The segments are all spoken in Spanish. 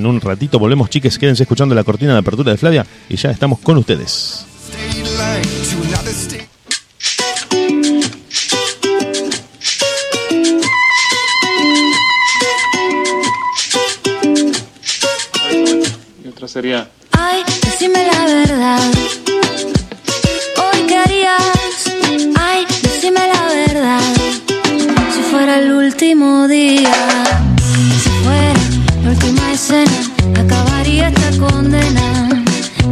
En un ratito volvemos, chiques, quédense escuchando la cortina de apertura de Flavia y ya estamos con ustedes. Y otra sería. Ay, decime la verdad. Hoy qué harías. Ay, decime la verdad. Si fuera el último día. La última escena. Acabaría esta condena.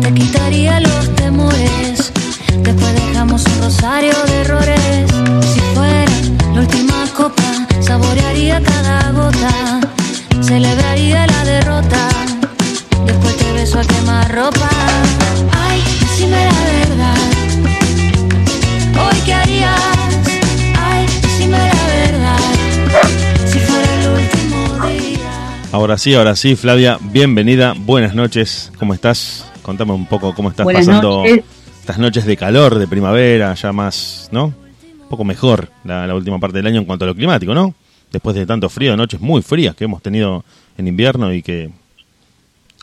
Te quitaría los temores. Después dejamos un rosario de errores. Si fuera la última copa. Saborearía cada gota. Celebraría la derrota. Después te beso a quemar ropa. Ahora sí, ahora sí, Flavia, bienvenida, buenas noches, ¿cómo estás? Contame un poco cómo estás Buenas pasando noches. estas noches de calor, de primavera, ya más, ¿no? Un poco mejor la, la última parte del año en cuanto a lo climático, ¿no? Después de tanto frío, noches muy frías que hemos tenido en invierno y que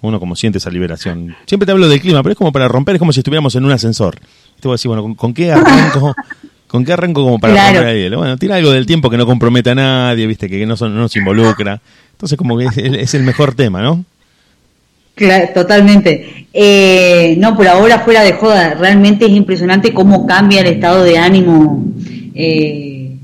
uno como siente esa liberación. Siempre te hablo del clima, pero es como para romper, es como si estuviéramos en un ascensor. Te voy a decir, bueno, ¿con, con qué arranco? ¿Con qué arranco como para Claro. romper el hielo? Bueno, tira algo del tiempo que no comprometa a nadie, viste, que no, son- no nos involucra. Entonces como que es, el- es el mejor tema, ¿no? Claro, totalmente. Eh, no, por ahora fuera de joda, realmente es impresionante cómo cambia el estado de ánimo, eh,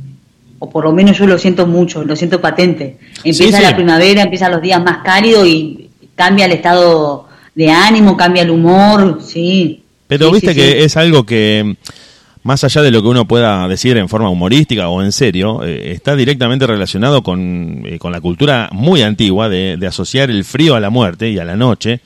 o por lo menos yo lo siento mucho, lo siento patente. Empieza Sí, sí. la primavera, empiezan los días más cálidos y cambia el estado de ánimo, cambia el humor, sí. Pero Sí, viste que es algo que, más allá de lo que uno pueda decir en forma humorística o en serio, eh, está directamente relacionado con, eh, con la cultura muy antigua de, de asociar el frío a la muerte y a la noche,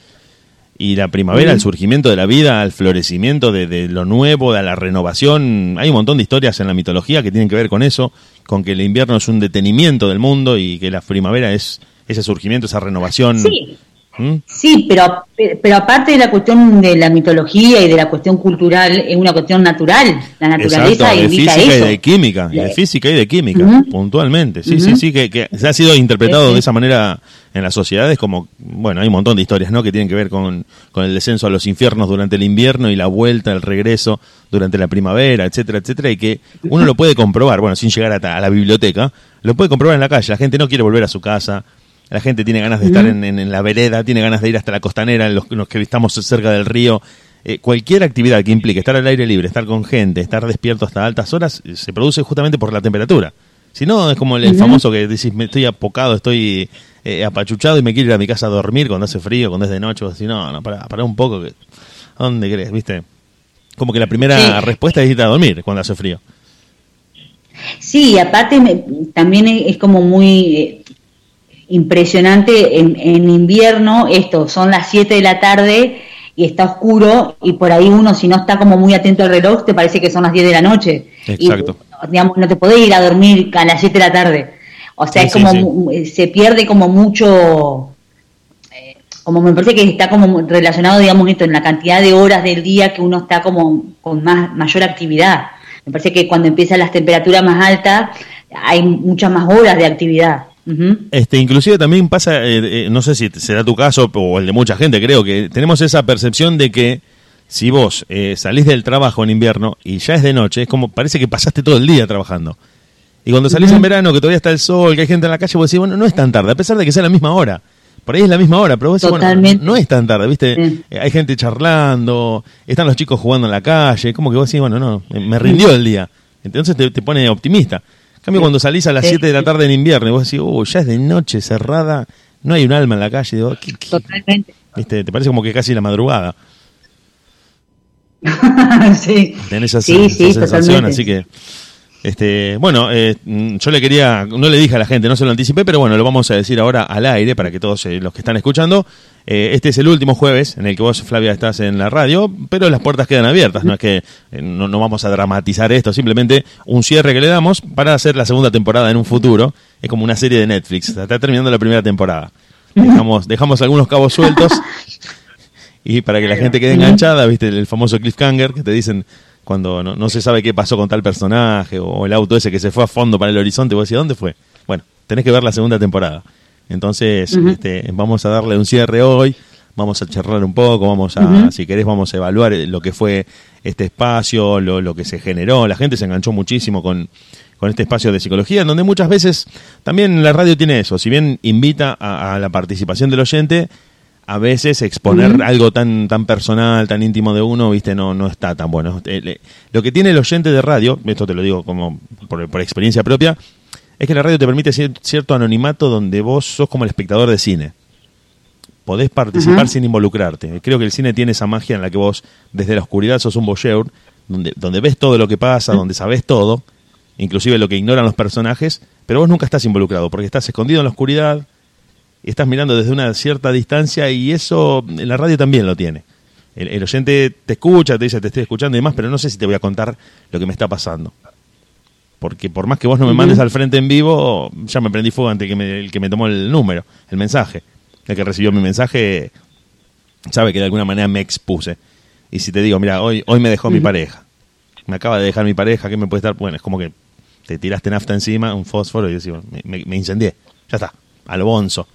y la primavera al surgimiento de la vida, al florecimiento de, de lo nuevo, a la renovación. Hay un montón de historias en la mitología que tienen que ver con eso, con que el invierno es un detenimiento del mundo y que la primavera es ese surgimiento, esa renovación. Sí, ¿Mm? Sí, pero, pero aparte de la cuestión de la mitología y de la cuestión cultural, es una cuestión natural. La naturaleza Exacto, de a física eso. y de química, y de física y de química, puntualmente. Sí, sí, sí, que, que se ha sido interpretado de esa manera en las sociedades como, bueno, hay un montón de historias, ¿no? Que tienen que ver con, con el descenso a los infiernos durante el invierno y la vuelta, el regreso durante la primavera, etcétera, etcétera, y que uno lo puede comprobar, bueno, sin llegar a, a la biblioteca, lo puede comprobar en la calle. La gente no quiere volver a su casa, la gente tiene ganas de estar en, en- en la vereda, tiene ganas de ir hasta la costanera, los, los que estamos cerca del río. Eh, cualquier actividad que implique estar al aire libre, estar con gente, estar despierto hasta altas horas, eh, se produce justamente por la temperatura. Si no, es como el, el famoso que decís, me estoy apocado, estoy eh, apachuchado y me quiero ir a mi casa a dormir cuando hace frío, cuando es de noche. O así, no, no, para, para un poco. Que, ¿A dónde crees? ¿Viste? Como que la primera Sí. respuesta es irte a dormir cuando hace frío. Sí, aparte me- también es, es como muy eh, impresionante en, en invierno, esto, son las 7 de la tarde y está oscuro y por ahí uno si no está como muy atento al reloj te parece que son las 10 de la noche. Exacto. Y, digamos, no te podés ir a dormir a las 7 de la tarde. O sea, Sí, es como sí. eh, se pierde como mucho eh, como me parece que está como relacionado, digamos, esto en la cantidad de horas del día que uno está como con más mayor actividad. Me parece que cuando empiezan las temperaturas más altas hay muchas más horas de actividad. Este, inclusive también pasa, eh, eh, no sé si será tu caso o el de mucha gente, creo que tenemos esa percepción de que si vos eh, salís del trabajo en invierno y ya es de noche, es como parece que pasaste todo el día trabajando. Y cuando salís en verano, que todavía está el sol, que hay gente en la calle, vos decís, bueno, no es tan tarde, a pesar de que sea la misma hora. Por ahí es la misma hora, pero vos decís, bueno, no es tan tarde, ¿viste? Sí. Eh, hay gente charlando, están los chicos jugando en la calle, como que vos decís, bueno, no, me rindió el día. Entonces te, te pone optimista. En cambio, cuando salís a las Sí. 7 de la tarde en invierno y vos decís, oh, ya es de noche cerrada, no hay un alma en la calle, digo, ¿qué- qué- Totalmente. ¿viste? Te parece como que casi la madrugada. sí. Tenés esa, sí, esa sí, sensación, totalmente. así que... Este, bueno, eh, mm, yo le quería, no le dije a la gente, no se lo anticipé, pero bueno, lo vamos a decir ahora al aire para que todos eh, los que están escuchando. eh, este es el último jueves en el que vos, Flavia, estás en la radio, pero las puertas quedan abiertas. No es que eh, no, no vamos a dramatizar esto, simplemente un cierre que le damos para hacer la segunda temporada en un futuro. Es como una serie de Netflix. Está terminando la primera temporada. Dejamos, dejamos algunos cabos sueltos y para que la gente quede enganchada, viste el famoso cliffhanger que te dicen cuando no, no se sabe qué pasó con tal personaje o el auto ese que se fue a fondo para el horizonte, vos decís, ¿dónde fue? Bueno, tenés que ver la segunda temporada. Entonces, este, vamos a darle un cierre hoy, vamos a charlar un poco, vamos a, si querés, vamos a evaluar lo que fue este espacio, lo, lo que se generó. La gente se enganchó muchísimo con, con este espacio de psicología, en donde muchas veces también la radio tiene eso, si bien invita a, la participación del oyente, a veces exponer algo tan tan personal, tan íntimo de uno, viste, no no está tan bueno. Eh, lo que tiene el oyente de radio, esto te lo digo como por, experiencia propia, es que la radio te permite cierto anonimato donde vos sos como el espectador de cine. Podés participar sin involucrarte. Creo que el cine tiene esa magia en la que vos desde la oscuridad sos un voyeur, donde, donde ves todo lo que pasa, donde sabes todo, inclusive lo que ignoran los personajes, pero vos nunca estás involucrado, porque estás escondido en la oscuridad, estás mirando desde una cierta distancia, y eso en la radio también lo tiene. El, oyente te escucha, te dice te estoy escuchando y demás, pero no sé si te voy a contar lo que me está pasando. Porque por más que vos no me mandes al frente en vivo, ya me prendí fuego ante que el que me tomó el número, el mensaje. El que recibió mi mensaje sabe que de alguna manera me expuse. Y si te digo, mira, hoy, hoy me dejó mi pareja. Me acaba de dejar mi pareja, ¿qué me puede estar? Bueno, es como que te tiraste nafta encima, un fósforo y decís, me, me, incendié. Ya está, al bonzo.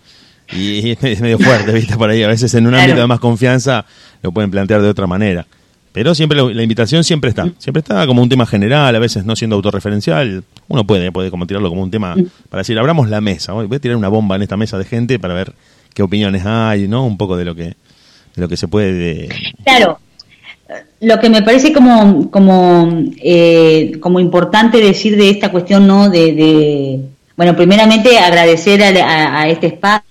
Y, es medio fuerte, ¿viste? Por ahí, a veces en un ámbito de más confianza lo pueden plantear de otra manera. Pero siempre la invitación siempre está. Siempre está como un tema general, a veces no siendo autorreferencial. Uno puede, puede como tirarlo como un tema para decir, abramos la mesa. Voy a tirar una bomba en esta mesa de gente para ver qué opiniones hay, ¿no? Un poco de lo que, de lo que se puede. Claro, lo que me parece como, como, eh, como importante decir de esta cuestión, ¿no? De, bueno, primeramente agradecer a, este espacio,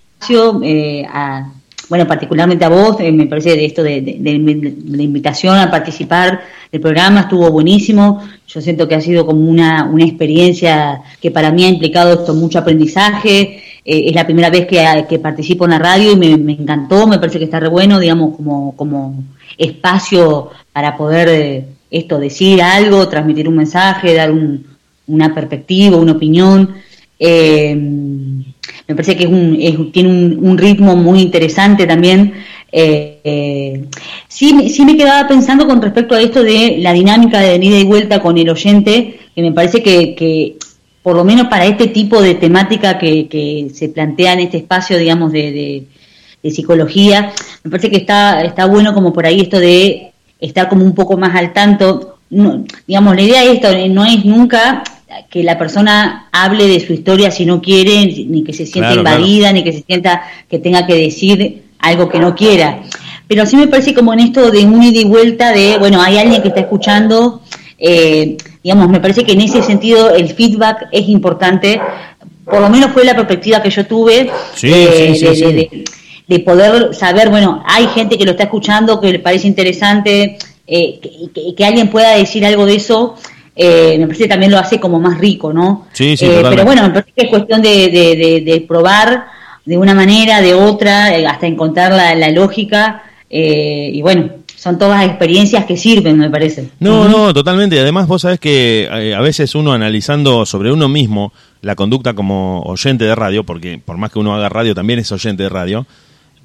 eh, a, bueno, particularmente a vos, eh, me parece de esto de, la invitación a participar del programa, estuvo buenísimo, yo siento que ha sido como una, una experiencia que para mí ha implicado esto mucho aprendizaje, es la primera vez que, participo en la radio y me, me, encantó, me parece que está re bueno, digamos, como, como espacio para poder eh, esto decir algo, transmitir un mensaje, dar una perspectiva, una opinión. Eh, me parece que es un, tiene un, ritmo muy interesante también. Eh, sí, sí me quedaba pensando con respecto a esto de la dinámica de ida y vuelta con el oyente, que me parece que, por lo menos para este tipo de temática que, se plantea en este espacio, digamos, de, psicología, me parece que está, está bueno como por ahí esto de estar como un poco más al tanto. Digamos, la idea de esto no es nunca que la persona hable de su historia si no quiere, ni que se sienta invadida, ni que se sienta que tenga que decir algo que no quiera. Pero sí me parece como en esto de un ida y vuelta de, bueno, hay alguien que está escuchando, eh, digamos, me parece que en ese sentido el feedback es importante, por lo menos fue la perspectiva que yo tuve sí, sí, sí, de poder saber, bueno, hay gente que lo está escuchando, que le parece interesante, eh, que, que, alguien pueda decir algo de eso, eh, me parece que también lo hace como más rico, ¿no? Sí, sí, eh, pero bueno, me parece que es cuestión de, de, probar de una manera, de otra, hasta encontrar la, la lógica, y bueno, son todas experiencias que sirven, me parece. No, no, totalmente. Además, vos sabés que a veces uno analizando sobre uno mismo la conducta como oyente de radio, porque por más que uno haga radio, también es oyente de radio,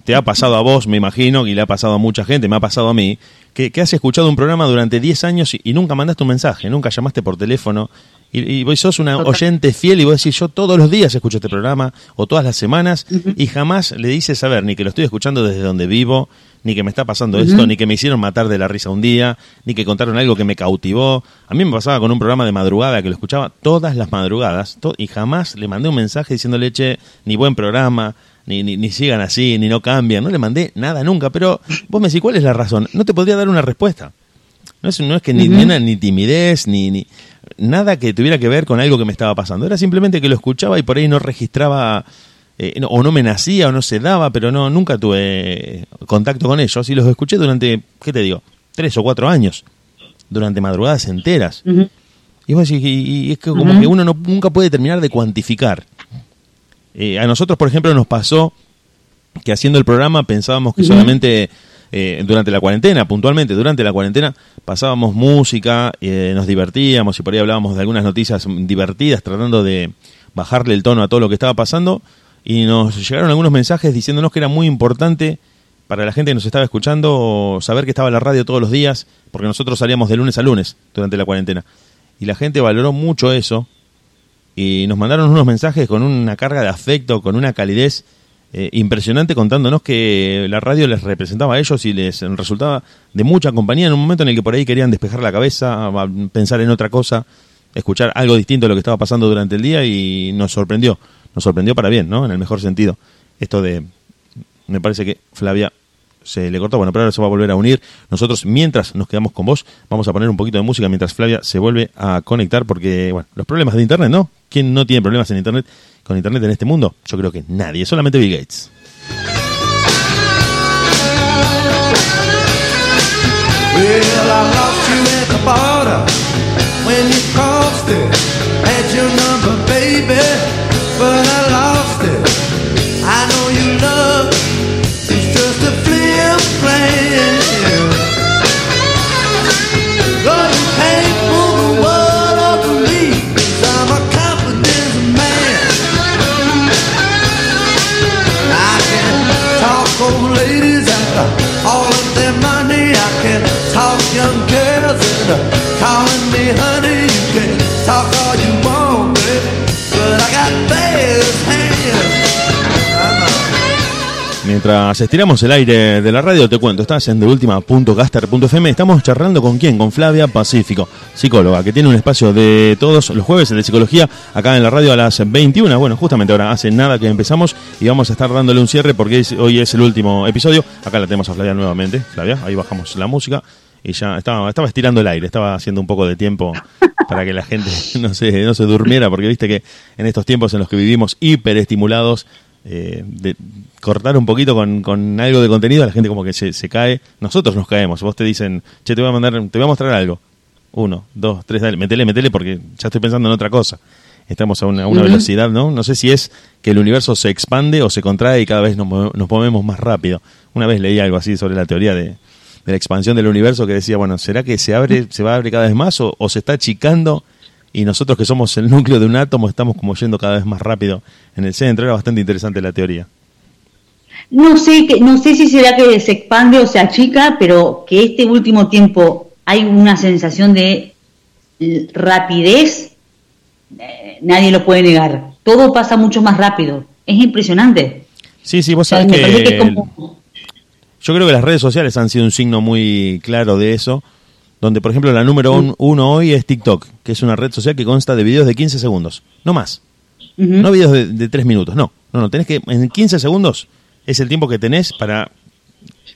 te ha pasado a vos, me imagino, y le ha pasado a mucha gente, me ha pasado a mí, que, has escuchado un programa durante 10 años y, nunca mandaste un mensaje, nunca llamaste por teléfono, y, vos sos una oyente fiel y vos decís, yo todos los días escucho este programa, o todas las semanas, y jamás le dices, a ver, ni que lo estoy escuchando desde donde vivo, ni que me está pasando esto, ni que me hicieron matar de la risa un día, ni que contaron algo que me cautivó. A mí me pasaba con un programa de madrugada que lo escuchaba todas las madrugadas, y jamás le mandé un mensaje diciéndole, che, ni buen programa, ni, ni, sigan así, ni no cambian. No le mandé nada nunca, pero vos me decís, ¿cuál es la razón? No te podría dar una respuesta. No es, no es que ni, ni timidez, ni, ni nada que tuviera que ver con algo que me estaba pasando. Era simplemente que lo escuchaba y por ahí no registraba, eh, o no me nacía, o no se daba, pero no nunca tuve contacto con ellos. Y los escuché durante, ¿qué te digo? Tres o cuatro años. Durante madrugadas enteras. Y, vos decís, y, es que como que uno no, nunca puede terminar de cuantificar eh, a nosotros, por ejemplo, nos pasó que haciendo el programa pensábamos que solamente eh, durante la cuarentena, puntualmente durante la cuarentena, pasábamos música, eh, nos divertíamos y por ahí hablábamos de algunas noticias divertidas tratando de bajarle el tono a todo lo que estaba pasando y nos llegaron algunos mensajes diciéndonos que era muy importante para la gente que nos estaba escuchando saber que estaba la radio todos los días, porque nosotros salíamos de lunes a lunes durante la cuarentena. Y la gente valoró mucho eso y nos mandaron unos mensajes con una carga de afecto, con una calidez eh, impresionante contándonos que la radio les representaba a ellos y les resultaba de mucha compañía en un momento en el que por ahí querían despejar la cabeza, pensar en otra cosa, escuchar algo distinto de lo que estaba pasando durante el día y nos sorprendió, nos sorprendió para bien, ¿no? En el mejor sentido. Esto de, me parece que Flavia se le cortó, bueno, pero ahora se va a volver a unir. Nosotros, mientras nos quedamos con vos, vamos a poner un poquito de música mientras Flavia se vuelve a conectar, porque, bueno, los problemas de Internet, ¿no? ¿Quién no tiene problemas en Internet? con Internet en este mundo? Yo creo que nadie, solamente Bill Gates. Mientras estiramos el aire de la radio, te cuento, estás en deultima.caster.fm, estamos charlando con quién, con Flavia Pacífico, psicóloga, que tiene un espacio de todos los jueves de psicología acá en la radio a las 21. Bueno, justamente ahora hace nada que empezamos y vamos a estar dándole un cierre porque hoy es el último episodio. Acá la tenemos a Flavia nuevamente. Flavia, ahí bajamos la música y ya estaba, estaba estirando el aire, estaba haciendo un poco de tiempo para que la gente no se, no se durmiera, porque viste que en estos tiempos en los que vivimos hiperestimulados, eh, de cortar un poquito con, con algo de contenido, la gente como que se, se cae, nosotros nos caemos, vos te dicen, che, te voy a mandar, te voy a mostrar algo. Uno, dos, tres, dale, metele, metele porque ya estoy pensando en otra cosa. Estamos a una, a una velocidad, ¿no? No sé si es que el universo se expande o se contrae y cada vez nos, nos movemos más rápido. Una vez leí algo así sobre la teoría de, de la expansión del universo que decía, bueno, ¿será que se abre, se va a abrir cada vez más o, o se está achicando y nosotros que somos el núcleo de un átomo estamos como yendo cada vez más rápido en el centro? Era bastante interesante la teoría. No sé, que, no sé si será que se expande o se achica, pero que este último tiempo hay una sensación de rapidez, eh, nadie lo puede negar. Todo pasa mucho más rápido. Es impresionante. Sí, sí, vos O sea, sabés que... que es como- Yo creo que las redes sociales han sido un signo muy claro de eso, donde por ejemplo la número un- uno hoy es TikTok, que es una red social que consta de videos de 15 segundos, no más. No videos de, de 3 minutos, no. No, no, tenés que, en 15 segundos es el tiempo que tenés para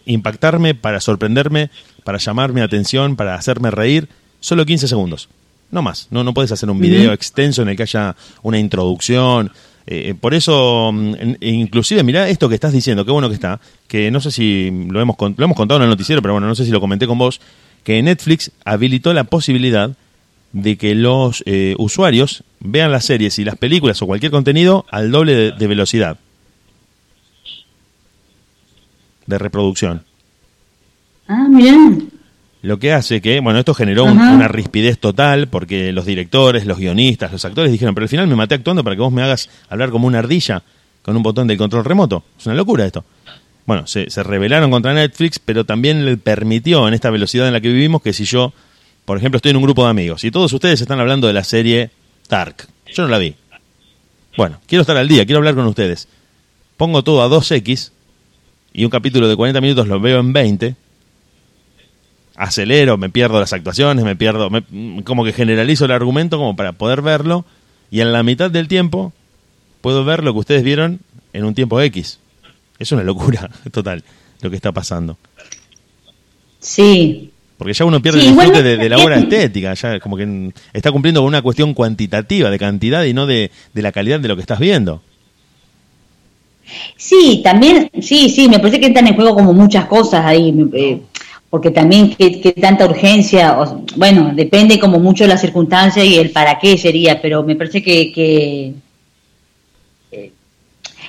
impactarme, para sorprenderme, para llamar mi atención, para hacerme reír, solo 15 segundos. No más, no, no puedes hacer un video extenso en el que haya una introducción. Eh, por eso, mm, en- inclusive, mirá esto que estás diciendo, qué bueno que está, que no sé si lo hemos, lo hemos contado en el noticiero, pero bueno, no sé si lo comenté con vos, que Netflix habilitó la posibilidad de que los eh, usuarios vean las series y las películas o cualquier contenido al doble de, de velocidad de reproducción. Ah, miren. Lo que hace que, bueno, esto generó un- una rispidez total porque los directores, los guionistas, los actores dijeron, pero al final me maté actuando para que vos me hagas hablar como una ardilla con un botón del control remoto. Es una locura esto. Bueno, se, rebelaron contra Netflix, pero también le permitió en esta velocidad en la que vivimos que si yo, por ejemplo, estoy en un grupo de amigos y todos ustedes están hablando de la serie Dark, yo no la vi. Bueno, quiero estar al día, quiero hablar con ustedes. Pongo todo a 2X y un capítulo de 40 minutos lo veo en 20 acelero, me pierdo las actuaciones, me pierdo, como que generalizo el argumento como para poder verlo y en la mitad del tiempo puedo ver lo que ustedes vieron en un tiempo X. Es una locura total lo que está pasando. Sí. Porque ya uno pierde Sí, el disfrute de, de la obra estética, ya como que está cumpliendo con una cuestión cuantitativa, de cantidad y no de, de la calidad de lo que estás viendo. Sí, también, sí, sí, me parece que entran en juego como muchas cosas ahí, eh, porque también que, que tanta urgencia, o- bueno, depende como mucho de la circunstancia y el para qué sería, pero me parece que, que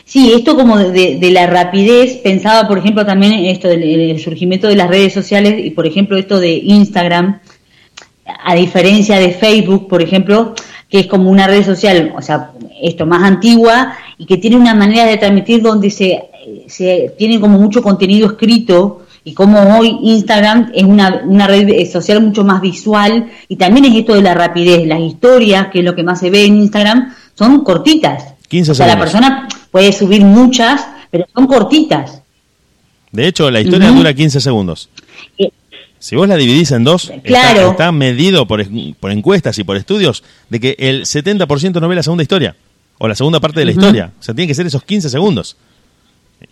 sí, esto como de, de- la rapidez, pensaba por ejemplo también en esto del el surgimiento de las redes sociales y por ejemplo esto de Instagram, a diferencia de Facebook, por ejemplo, que es como una red social, o sea, esto más antigua y que tiene una manera de transmitir donde se, se tiene como mucho contenido escrito y como hoy Instagram es una, una red eh, social mucho más visual y también es esto de la rapidez, las historias, que es lo que más se ve en Instagram, son cortitas. 15 o sea, la segundos. persona puede subir muchas, pero son cortitas. De hecho, la historia dura 15 segundos. Eh, Si vos la dividís en dos, está- Claro. está, medido por, por encuestas y por estudios de que el 70% no ve la segunda historia o la segunda parte de la historia. O sea, tiene que ser esos 15 segundos.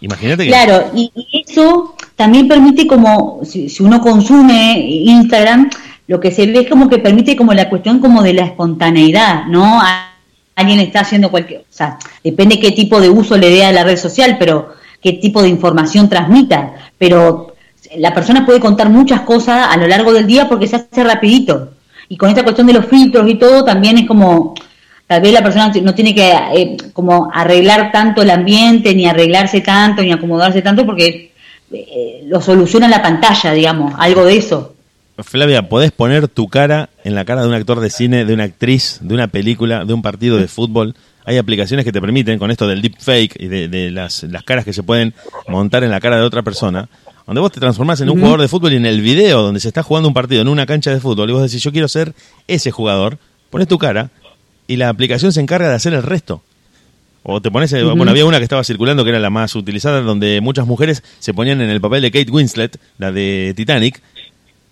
Imagínate que... Claro, y, y eso también permite como, si, si uno consume Instagram, lo que se ve es como que permite como la cuestión como de la espontaneidad, ¿no? Alguien está haciendo cualquier, o sea, depende qué tipo de uso le dé a la red social, pero qué tipo de información transmita, pero la persona puede contar muchas cosas a lo largo del día porque se hace rapidito. Y con esta cuestión de los filtros y todo, también es como, tal vez la persona no tiene que eh, como arreglar tanto el ambiente, ni arreglarse tanto, ni acomodarse tanto, porque eh, lo soluciona la pantalla, digamos, algo de eso. Flavia, ¿podés poner tu cara en la cara de un actor de cine, de una actriz, de una película, de un partido de fútbol? Hay aplicaciones que te permiten, con esto del deepfake y de, de las, las caras que se pueden montar en la cara de otra persona, donde vos te transformás en un jugador de fútbol y en el video donde se está jugando un partido en una cancha de fútbol y vos decís, yo quiero ser ese jugador, pones tu cara y la aplicación se encarga de hacer el resto. O te pones, eh, bueno, había una que estaba circulando que era la más utilizada, donde muchas mujeres se ponían en el papel de Kate Winslet, la de Titanic,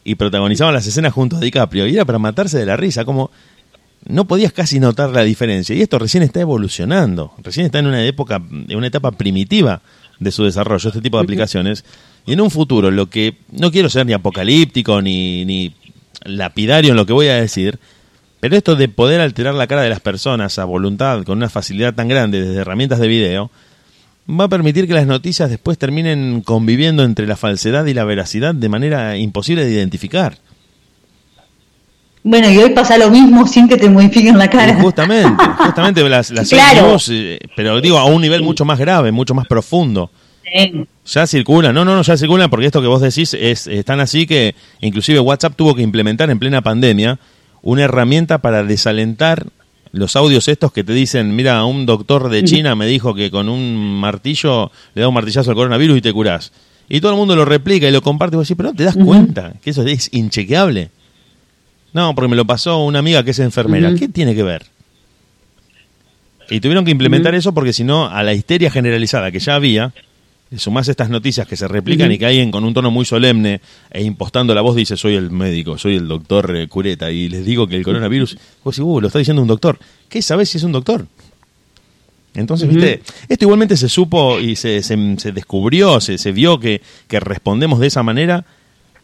y protagonizaban las escenas junto a DiCaprio. Y era para matarse de la risa, como no podías casi notar la diferencia. Y esto recién está evolucionando, recién está en una época, en una etapa primitiva de su desarrollo, este tipo de aplicaciones. Y en un futuro, lo que no quiero ser ni apocalíptico ni, ni lapidario en lo que voy a decir, pero esto de poder alterar la cara de las personas a voluntad con una facilidad tan grande desde herramientas de video, va a permitir que las noticias después terminen conviviendo entre la falsedad y la veracidad de manera imposible de identificar. Bueno, y hoy pasa lo mismo sin que te modifiquen la cara. justamente, justamente las, las Claro. eh, pero digo a un nivel mucho más grave, mucho más profundo. Sí. Ya circulan, no, no, no, ya circulan porque esto que vos decís es, es tan así que inclusive WhatsApp tuvo que implementar en plena pandemia una herramienta para desalentar los audios estos que te dicen, mira, un doctor de China me dijo que con un martillo le da un martillazo al coronavirus y te curás. Y todo el mundo lo replica y lo comparte y vos decís, pero no te das cuenta que eso es inchequeable. No, porque me lo pasó una amiga que es enfermera. ¿Qué tiene que ver? Y tuvieron que implementar eso porque si no, a la histeria generalizada que ya había, sumás estas noticias que se replican y que alguien con un tono muy solemne e impostando la voz dice soy el médico, soy el doctor eh, Cureta y les digo que el coronavirus, vos decís, uh, lo está diciendo un doctor. ¿Qué sabés si es un doctor? Entonces, viste, esto igualmente se supo y se, se, se descubrió, se, se vio que, que respondemos de esa manera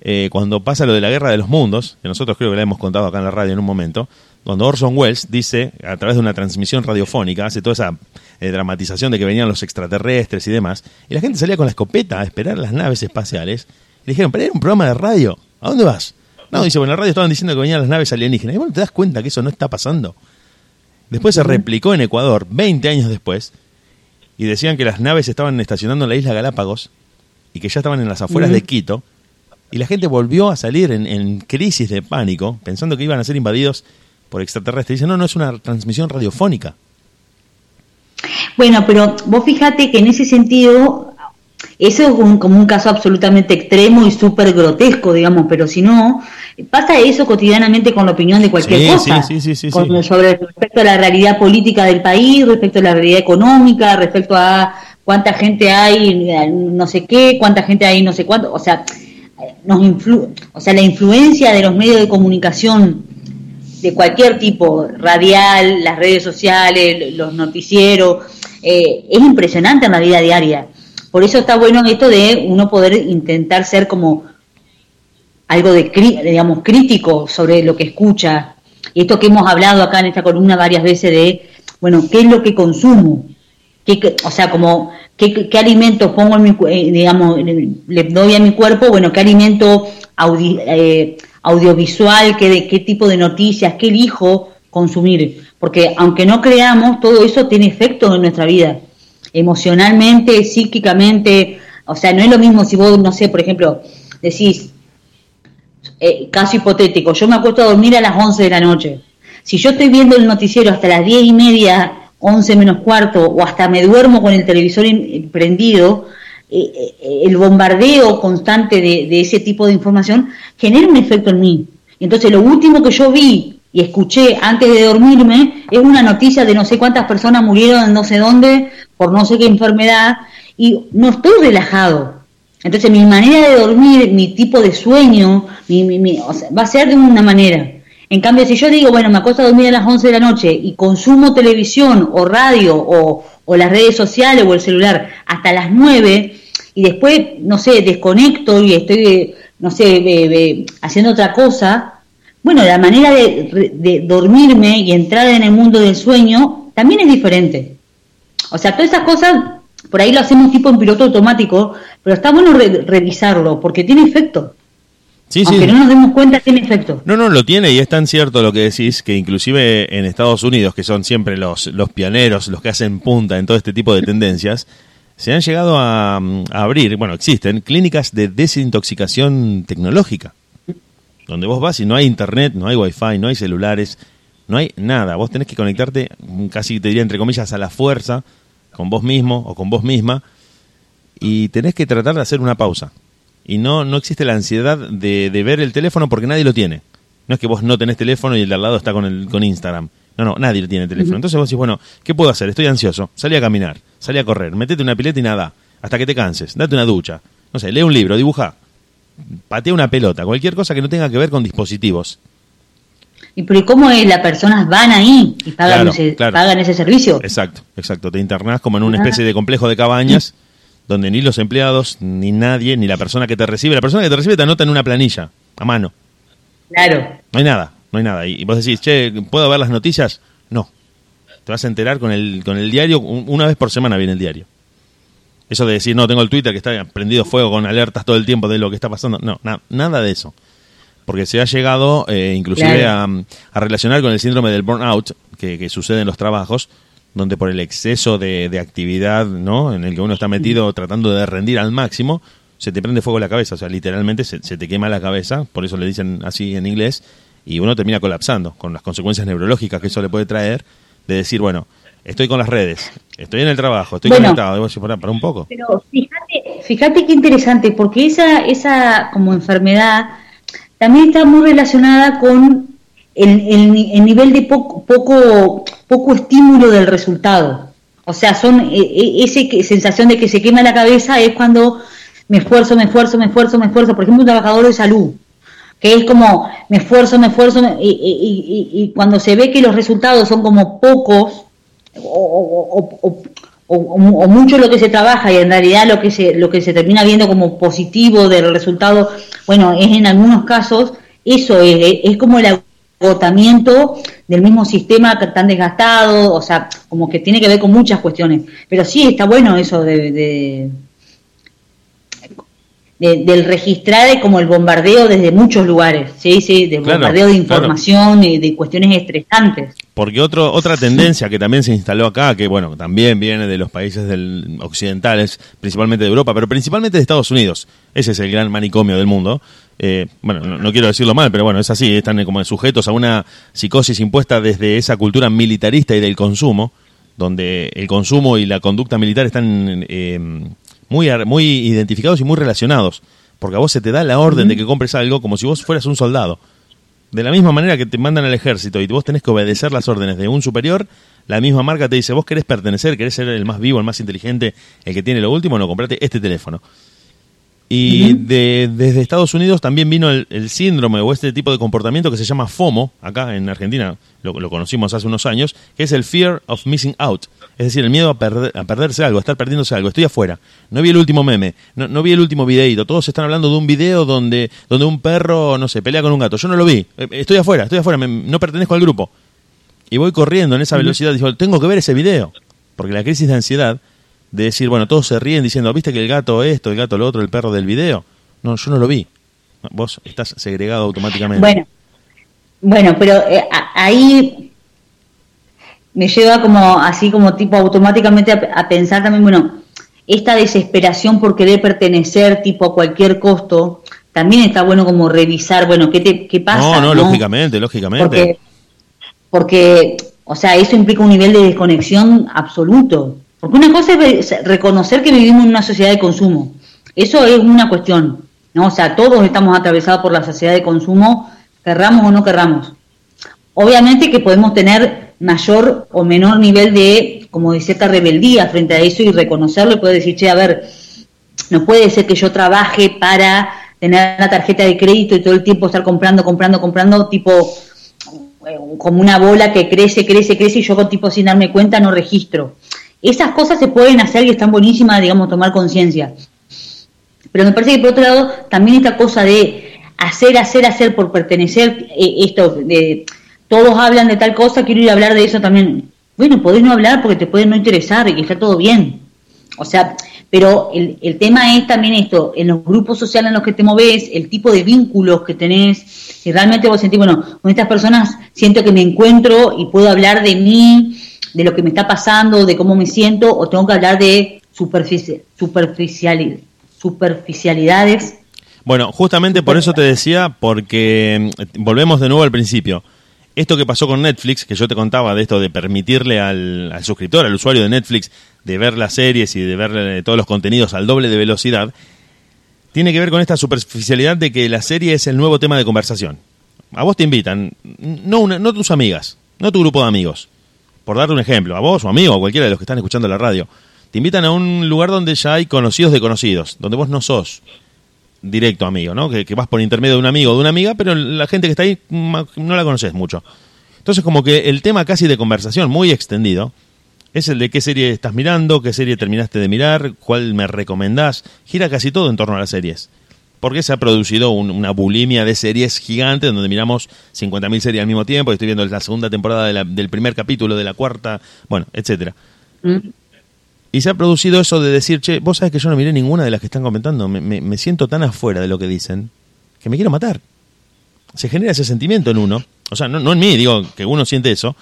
eh, cuando pasa lo de la guerra de los mundos, que nosotros creo que la hemos contado acá en la radio en un momento, cuando Orson Welles dice, a través de una transmisión radiofónica, hace toda esa eh, dramatización de que venían los extraterrestres y demás, y la gente salía con la escopeta a esperar las naves espaciales, y le dijeron, pero era un programa de radio, ¿a dónde vas? No, dice, bueno, en la radio estaban diciendo que venían las naves alienígenas, y bueno, te das cuenta que eso no está pasando. Después se replicó en Ecuador, 20 años después, y decían que las naves estaban estacionando en la isla Galápagos y que ya estaban en las afueras de Quito, y la gente volvió a salir en, en crisis de pánico, pensando que iban a ser invadidos por extraterrestres. Dicen, no, no es una transmisión radiofónica. Bueno, pero vos fíjate que en ese sentido, eso es un- como un caso absolutamente extremo y súper grotesco, digamos, pero si no, pasa eso cotidianamente con la opinión de cualquier Sí, cosa, sí, sí, con- sobre respecto a la realidad política del país, respecto a la realidad económica, respecto a cuánta gente hay, no sé qué, cuánta gente hay, no sé cuánto, o sea, nos influ o sea, la influencia de los medios de comunicación de cualquier tipo, radial, las redes sociales, los noticieros, eh, es impresionante en la vida diaria. Por eso está bueno esto de uno poder intentar ser como algo de, digamos, crítico sobre lo que escucha. Y esto que hemos hablado acá en esta columna varias veces de, bueno, ¿qué es lo que consumo? ¿Qué, o sea, como, ¿qué, qué- alimentos pongo en mi, eh, digamos, le doy a mi cuerpo? Bueno, ¿qué alimento audi- eh, audiovisual, qué, de, qué tipo de noticias, qué elijo consumir? Porque aunque no creamos, todo eso tiene efectos en nuestra vida, emocionalmente, psíquicamente, o sea, no es lo mismo si vos, no sé, por ejemplo, decís, eh, caso hipotético, yo me acuesto a dormir a las 11 de la noche. Si yo estoy viendo el noticiero hasta las 10 y media, 11 menos cuarto, o hasta me duermo con el televisor in- prendido, eh, eh, el bombardeo constante de, de ese tipo de información genera un efecto en mí. Entonces, lo último que yo vi y escuché antes de dormirme, es una noticia de no sé cuántas personas murieron en no sé dónde por no sé qué enfermedad y no estoy relajado. Entonces mi manera de dormir, mi tipo de sueño, mi, mi, mi- o sea, va a ser de una manera. En cambio, si yo digo, bueno, me acuesto a dormir a las 11 de la noche y consumo televisión o radio o, o las redes sociales o el celular hasta las 9 y después, no sé, desconecto y estoy, eh, no sé, haciendo otra cosa, bueno, la manera de, de dormirme y entrar en el mundo del sueño también es diferente. O sea, todas esas cosas, por ahí lo hacemos tipo en piloto automático, pero está bueno re- revisarlo porque tiene efecto. Sí, sí. Aunque no nos demos cuenta, tiene efecto. No, no, lo tiene y es tan cierto lo que decís que inclusive en Estados Unidos, que son siempre los, los pioneros, los que hacen punta en todo este tipo de tendencias, se han llegado a, mm, a abrir, bueno, existen clínicas de desintoxicación tecnológica, donde vos vas y no hay internet, no hay wifi, no hay celulares, no hay nada. Vos tenés que conectarte, mm, casi te diría entre comillas, a la fuerza, con vos mismo o con vos misma, y tenés que tratar de hacer una pausa. Y no, no existe la ansiedad de, de ver el teléfono porque nadie lo tiene. No es que vos no tenés teléfono y el de al lado está con, el, con Instagram. No, no, nadie tiene teléfono. Entonces vos decís, bueno, ¿qué puedo hacer? Estoy ansioso. Salí a caminar, salí a correr, metete una pileta y nada. Hasta que te canses, date una ducha. No sé, lee un libro, dibuja, patea una pelota, cualquier cosa que no tenga que ver con dispositivos. ¿Y pero ¿y cómo es? Las personas van ahí y pagan, Claro, ese, claro. pagan ese servicio. Exacto, exacto. Te internás como en una Ah. especie de complejo de cabañas donde ni los empleados, ni nadie, ni la persona que te recibe. La persona que te recibe te anota en una planilla, a mano. Claro. No hay nada, no hay nada. Y, vos decís, che, ¿puedo ver las noticias? No. Te vas a enterar con el, con el diario, un- una vez por semana viene el diario. Eso de decir, no, tengo el Twitter que está prendido fuego con alertas todo el tiempo de lo que está pasando. No, na- nada de eso. Porque se ha llegado eh, inclusive Claro. a, a relacionar con el síndrome del burnout que, que sucede en los trabajos, donde por el exceso de, de actividad ¿no? en el que uno está metido tratando de rendir al máximo, se te prende fuego la cabeza, o sea, literalmente se, se te quema la cabeza, por eso le dicen así en inglés, y uno termina colapsando con las consecuencias neurológicas que eso le puede traer, de decir, bueno, estoy con las redes, estoy en el trabajo, estoy Bueno. conectado, vos decís, para, para un poco. Pero fíjate, fíjate qué interesante, porque esa, esa como enfermedad también está muy relacionada con el, el ni- el nivel de poco, poco, poco estímulo del resultado. O sea, son eh, eh, esa sensación de que se quema la cabeza es cuando me esfuerzo, me esfuerzo, me esfuerzo, me esfuerzo. Por ejemplo, un trabajador de salud, que es como me esfuerzo, me esfuerzo, me- y, y- y- y cuando se ve que los resultados son como pocos o, mucho lo que se trabaja y en realidad lo que se lo que se termina viendo como positivo del resultado, bueno, es en algunos casos eso es, es como el agotamiento del mismo sistema tan desgastado, o sea, como que tiene que ver con muchas cuestiones. Pero sí está bueno eso de, de- de- del registrar como el bombardeo desde muchos lugares, sí, sí, del Claro, bombardeo de claro. información y de cuestiones estresantes. Porque otro, otra tendencia que también se instaló acá, que bueno, también viene de los países del, occidentales, principalmente de Europa, pero principalmente de Estados Unidos. Ese es el gran manicomio del mundo. Eh, bueno, no, no quiero decirlo mal, pero bueno, es así, están como sujetos a una psicosis impuesta desde esa cultura militarista y del consumo, donde el consumo y la conducta militar están eh, muy, muy identificados y muy relacionados. Porque a vos se te da la orden de que compres algo como si vos fueras un soldado. De la misma manera que te mandan al ejército y vos tenés que obedecer las órdenes de un superior, la misma marca te dice, vos querés pertenecer, querés ser el más vivo, el más inteligente, el que tiene lo último, no, comprate este teléfono. Y de- desde Estados Unidos también vino el, el síndrome o este tipo de comportamiento que se llama FOMO, acá en Argentina lo, lo conocimos hace unos años, que es el Fear of Missing Out. Es decir, el miedo a, perder- a perderse algo, a estar perdiéndose algo. Estoy afuera, no vi el último meme, no, no vi el último videíto. Todos están hablando de un video donde, donde un perro, no sé, pelea con un gato. Yo no lo vi, Eh, estoy afuera, estoy afuera, me- no pertenezco al grupo. Y voy corriendo en esa velocidad, digo, tengo que ver ese video. Porque la crisis de ansiedad, de decir, bueno, todos se ríen diciendo, ¿viste que el gato esto, el gato lo otro, el perro del video? No, yo no lo vi. No, Vos estás segregado automáticamente. Bueno, bueno, pero eh, ahí me lleva como así como tipo automáticamente a, a pensar también, bueno, esta desesperación por querer pertenecer tipo a cualquier costo, también está bueno como revisar, bueno, qué te qué pasa. no, no, lógicamente, lógicamente. Porque, porque, o sea, eso implica un nivel de desconexión absoluto. Porque una cosa es re- reconocer que vivimos en una sociedad de consumo. Eso es una cuestión, ¿no? O sea, todos estamos atravesados por la sociedad de consumo, querramos o no querramos. obviamente que podemos tener mayor o menor nivel de, como de cierta rebeldía frente a eso y reconocerlo y poder decir, che, a ver, no puede ser que yo trabaje para tener la tarjeta de crédito y todo el tiempo estar comprando, comprando, comprando, tipo eh, como una bola que crece, crece, crece y yo tipo sin darme cuenta no registro. Esas cosas se pueden hacer y están buenísimas, digamos, tomar conciencia. Pero me parece que por otro lado también esta cosa de hacer, hacer, hacer por pertenecer, eh, esto de todos hablan de tal cosa, quiero ir a hablar de eso también. Bueno, podés no hablar porque te puede no interesar y que está todo bien. O sea, pero el, el tema es también esto, en los grupos sociales en los que te moves, el tipo de vínculos que tenés, si realmente vos sentís, bueno, con estas personas siento que me encuentro y puedo hablar de mí, de lo que me está pasando, de cómo me siento, o tengo que hablar de superfici superficialidades. Bueno, justamente por eso te decía, porque mm, volvemos de nuevo al principio. Esto que pasó con Netflix, que yo te contaba de esto de permitirle al, al suscriptor, al usuario de Netflix, de ver las series y de ver eh, todos los contenidos al doble de velocidad, tiene que ver con esta superficialidad de que la serie es el nuevo tema de conversación. A vos te invitan, no, no tus amigas, no tu grupo de amigos, por darte un ejemplo, a vos o a mí o a cualquiera de los que están escuchando la radio, te invitan a un lugar donde ya hay conocidos de conocidos, donde vos no sos directo amigo, ¿no? Que, que vas por intermedio de un amigo o de una amiga, pero la gente que está ahí no la conoces mucho. Entonces como que el tema casi de conversación muy extendido es el de qué serie estás mirando, qué serie terminaste de mirar, cuál me recomendás. Gira casi todo en torno a las series. Porque se ha producido una bulimia de series gigantes donde miramos 50.000 series al mismo tiempo. Estoy viendo la segunda temporada del primer capítulo, de la cuarta, bueno, etcétera. Mm. Y se ha producido eso de decir, che, vos sabés que yo no miré ninguna de las que están comentando. Me, me siento tan afuera de lo que dicen que me quiero matar. Se genera ese sentimiento en uno. O sea, no, no en mí, digo que uno siente eso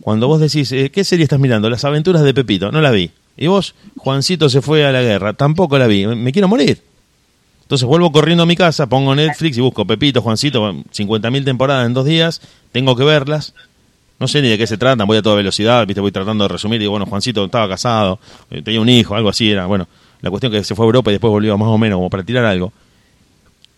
cuando vos decís, eh, ¿qué serie estás mirando? Las aventuras de Pepito, no la vi. Y vos, Juancito se fue a la guerra, tampoco la vi, me quiero morir. Entonces vuelvo corriendo a mi casa, pongo Netflix y busco Pepito, Juancito, 50.000 temporadas en dos días, tengo que verlas. No sé ni de qué se tratan, voy a toda velocidad, viste, voy tratando de resumir. Digo, bueno, Juancito estaba casado, eh, tenía un hijo, algo así era. Bueno, la cuestión que se fue a Europa y después volvió más o menos como para tirar algo.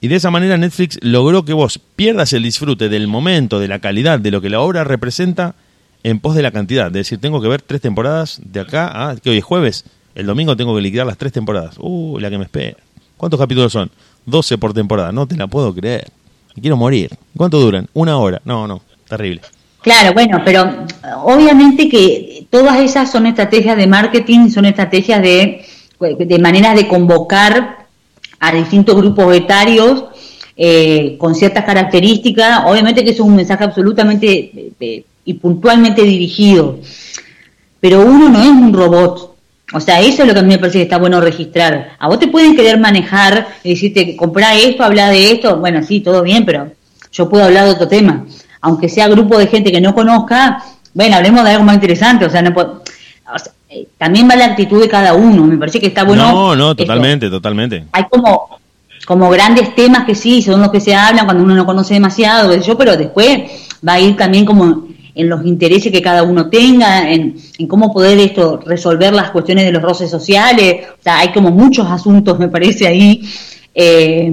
Y de esa manera Netflix logró que vos pierdas el disfrute del momento, de la calidad, de lo que la obra representa en pos de la cantidad. De decir, tengo que ver tres temporadas de acá a que hoy es jueves. El domingo tengo que liquidar las tres temporadas. Uh, la que me espera. ¿Cuántos capítulos son? 12 por temporada. No te la puedo creer. Quiero morir. ¿Cuánto duran? Una hora. No, no. Terrible. Claro, bueno, pero obviamente que todas esas son estrategias de marketing, son estrategias de, de maneras de convocar a distintos grupos etarios eh, con ciertas características. Obviamente que eso es un mensaje absolutamente eh, y puntualmente dirigido. Pero uno no es un robot. O sea, eso es lo que a mí me parece que está bueno registrar. A vos te pueden querer manejar y decirte, comprá esto, habla de esto. Bueno, sí, todo bien, pero yo puedo hablar de otro tema. Aunque sea grupo de gente que no conozca, bueno, hablemos de algo más interesante. O sea, no puedo, eh, también va la actitud de cada uno. Me parece que está bueno. No, no, totalmente, totalmente. Hay como, como grandes temas que sí, son los que se hablan cuando uno no conoce demasiado, yo, pero después va a ir también como en los intereses que cada uno tenga, en, cómo poder esto resolver las cuestiones de los roces sociales, o sea, hay como muchos asuntos, me parece ahí, eh,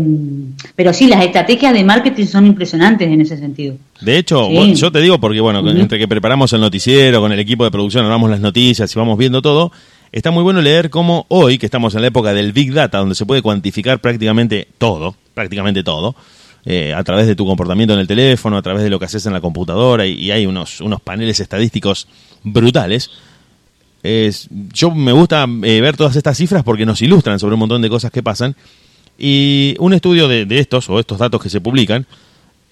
pero sí, las estrategias de marketing son impresionantes en ese sentido. De hecho, yo te digo porque, bueno, entre que preparamos el noticiero, con el equipo de producción, hablamos las noticias y vamos viendo todo, está muy bueno leer cómo hoy, que estamos en la época del Big Data, donde se puede cuantificar prácticamente todo, prácticamente todo, eh, a través de tu comportamiento en el teléfono, a través de lo que haces en la computadora, y, hay unos, unos paneles estadísticos brutales. Es, yo me gusta eh, ver todas estas cifras porque nos ilustran sobre un montón de cosas que pasan. Y un estudio de, estos, o estos datos que se publican,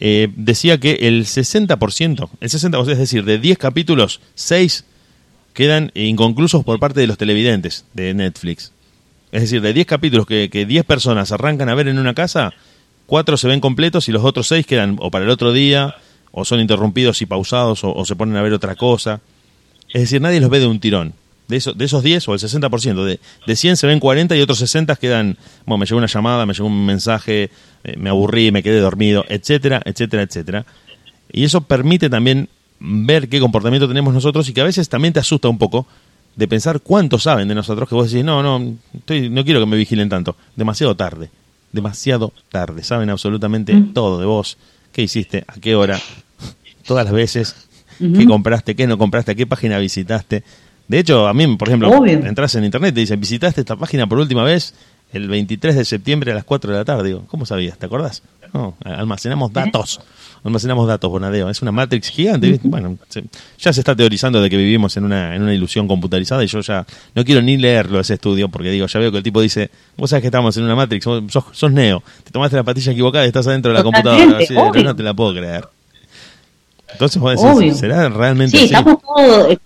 eh, decía que el 60%, el 60%, es decir, de 10 capítulos, 6 quedan inconclusos por parte de los televidentes de Netflix. Es decir, de 10 capítulos que, que 10 personas arrancan a ver en una casa, cuatro se ven completos y los otros seis quedan o para el otro día, o son interrumpidos y pausados, o, se ponen a ver otra cosa. Es decir, nadie los ve de un tirón. De, eso, de esos 10 o el 60%, de, de 100 se ven 40 y otros 60 quedan, bueno, me llegó una llamada, me llegó un mensaje, eh, me aburrí, me quedé dormido, etcétera, etcétera, etcétera. Y eso permite también ver qué comportamiento tenemos nosotros y que a veces también te asusta un poco de pensar cuánto saben de nosotros que vos decís, no, no, estoy, no quiero que me vigilen tanto, demasiado tarde demasiado tarde. Saben absolutamente mm. todo de vos. ¿Qué hiciste? ¿A qué hora? todas las veces, qué compraste, qué no compraste, qué página visitaste. De hecho, a mí, por ejemplo, Obvio. entras en internet y te dicen, visitaste esta página por última vez el 23 de septiembre a las 4 de la tarde. Digo, ¿cómo sabías? ¿Te acordás? No, almacenamos datos. Almacenamos datos, Bonadeo. Es una Matrix gigante. Bueno, se- ya se está teorizando de que vivimos en una, en una ilusión computarizada y yo ya no quiero ni leerlo ese estudio porque digo, ya veo que el tipo dice, vos sabés que estamos en una Matrix, vos sos, sos Neo, te tomaste la patilla equivocada y estás adentro de la computadora. Así, no te la puedo creer. Entonces vos decís, Obvio. ¿será realmente Sí, así? estamos todos. eh,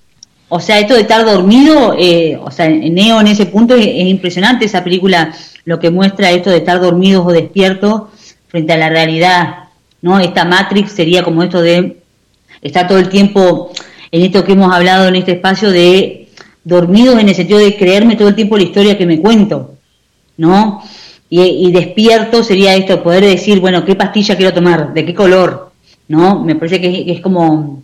O sea, esto de estar dormido, eh, o sea, Neo en ese punto es, es impresionante esa película, lo que muestra esto de estar dormidos o despiertos frente a la realidad, ¿no? Esta Matrix sería como esto de estar todo el tiempo en esto que hemos hablado en este espacio de dormidos en el sentido de creerme todo el tiempo la historia que me cuento, ¿no? Y, y despierto sería esto, poder decir, bueno, ¿qué pastilla quiero tomar? ¿De qué color? ¿No? Me parece que es, como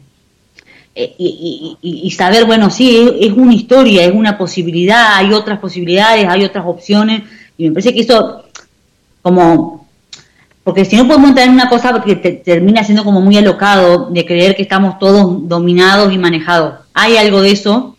eh, y- y- y saber, bueno, sí, es, es una historia, es una posibilidad, hay otras posibilidades, hay otras opciones, y me parece que eso, como, porque si no podemos entrar en una cosa porque te- termina siendo como muy alocado de creer que estamos todos dominados y manejados. Hay algo de eso,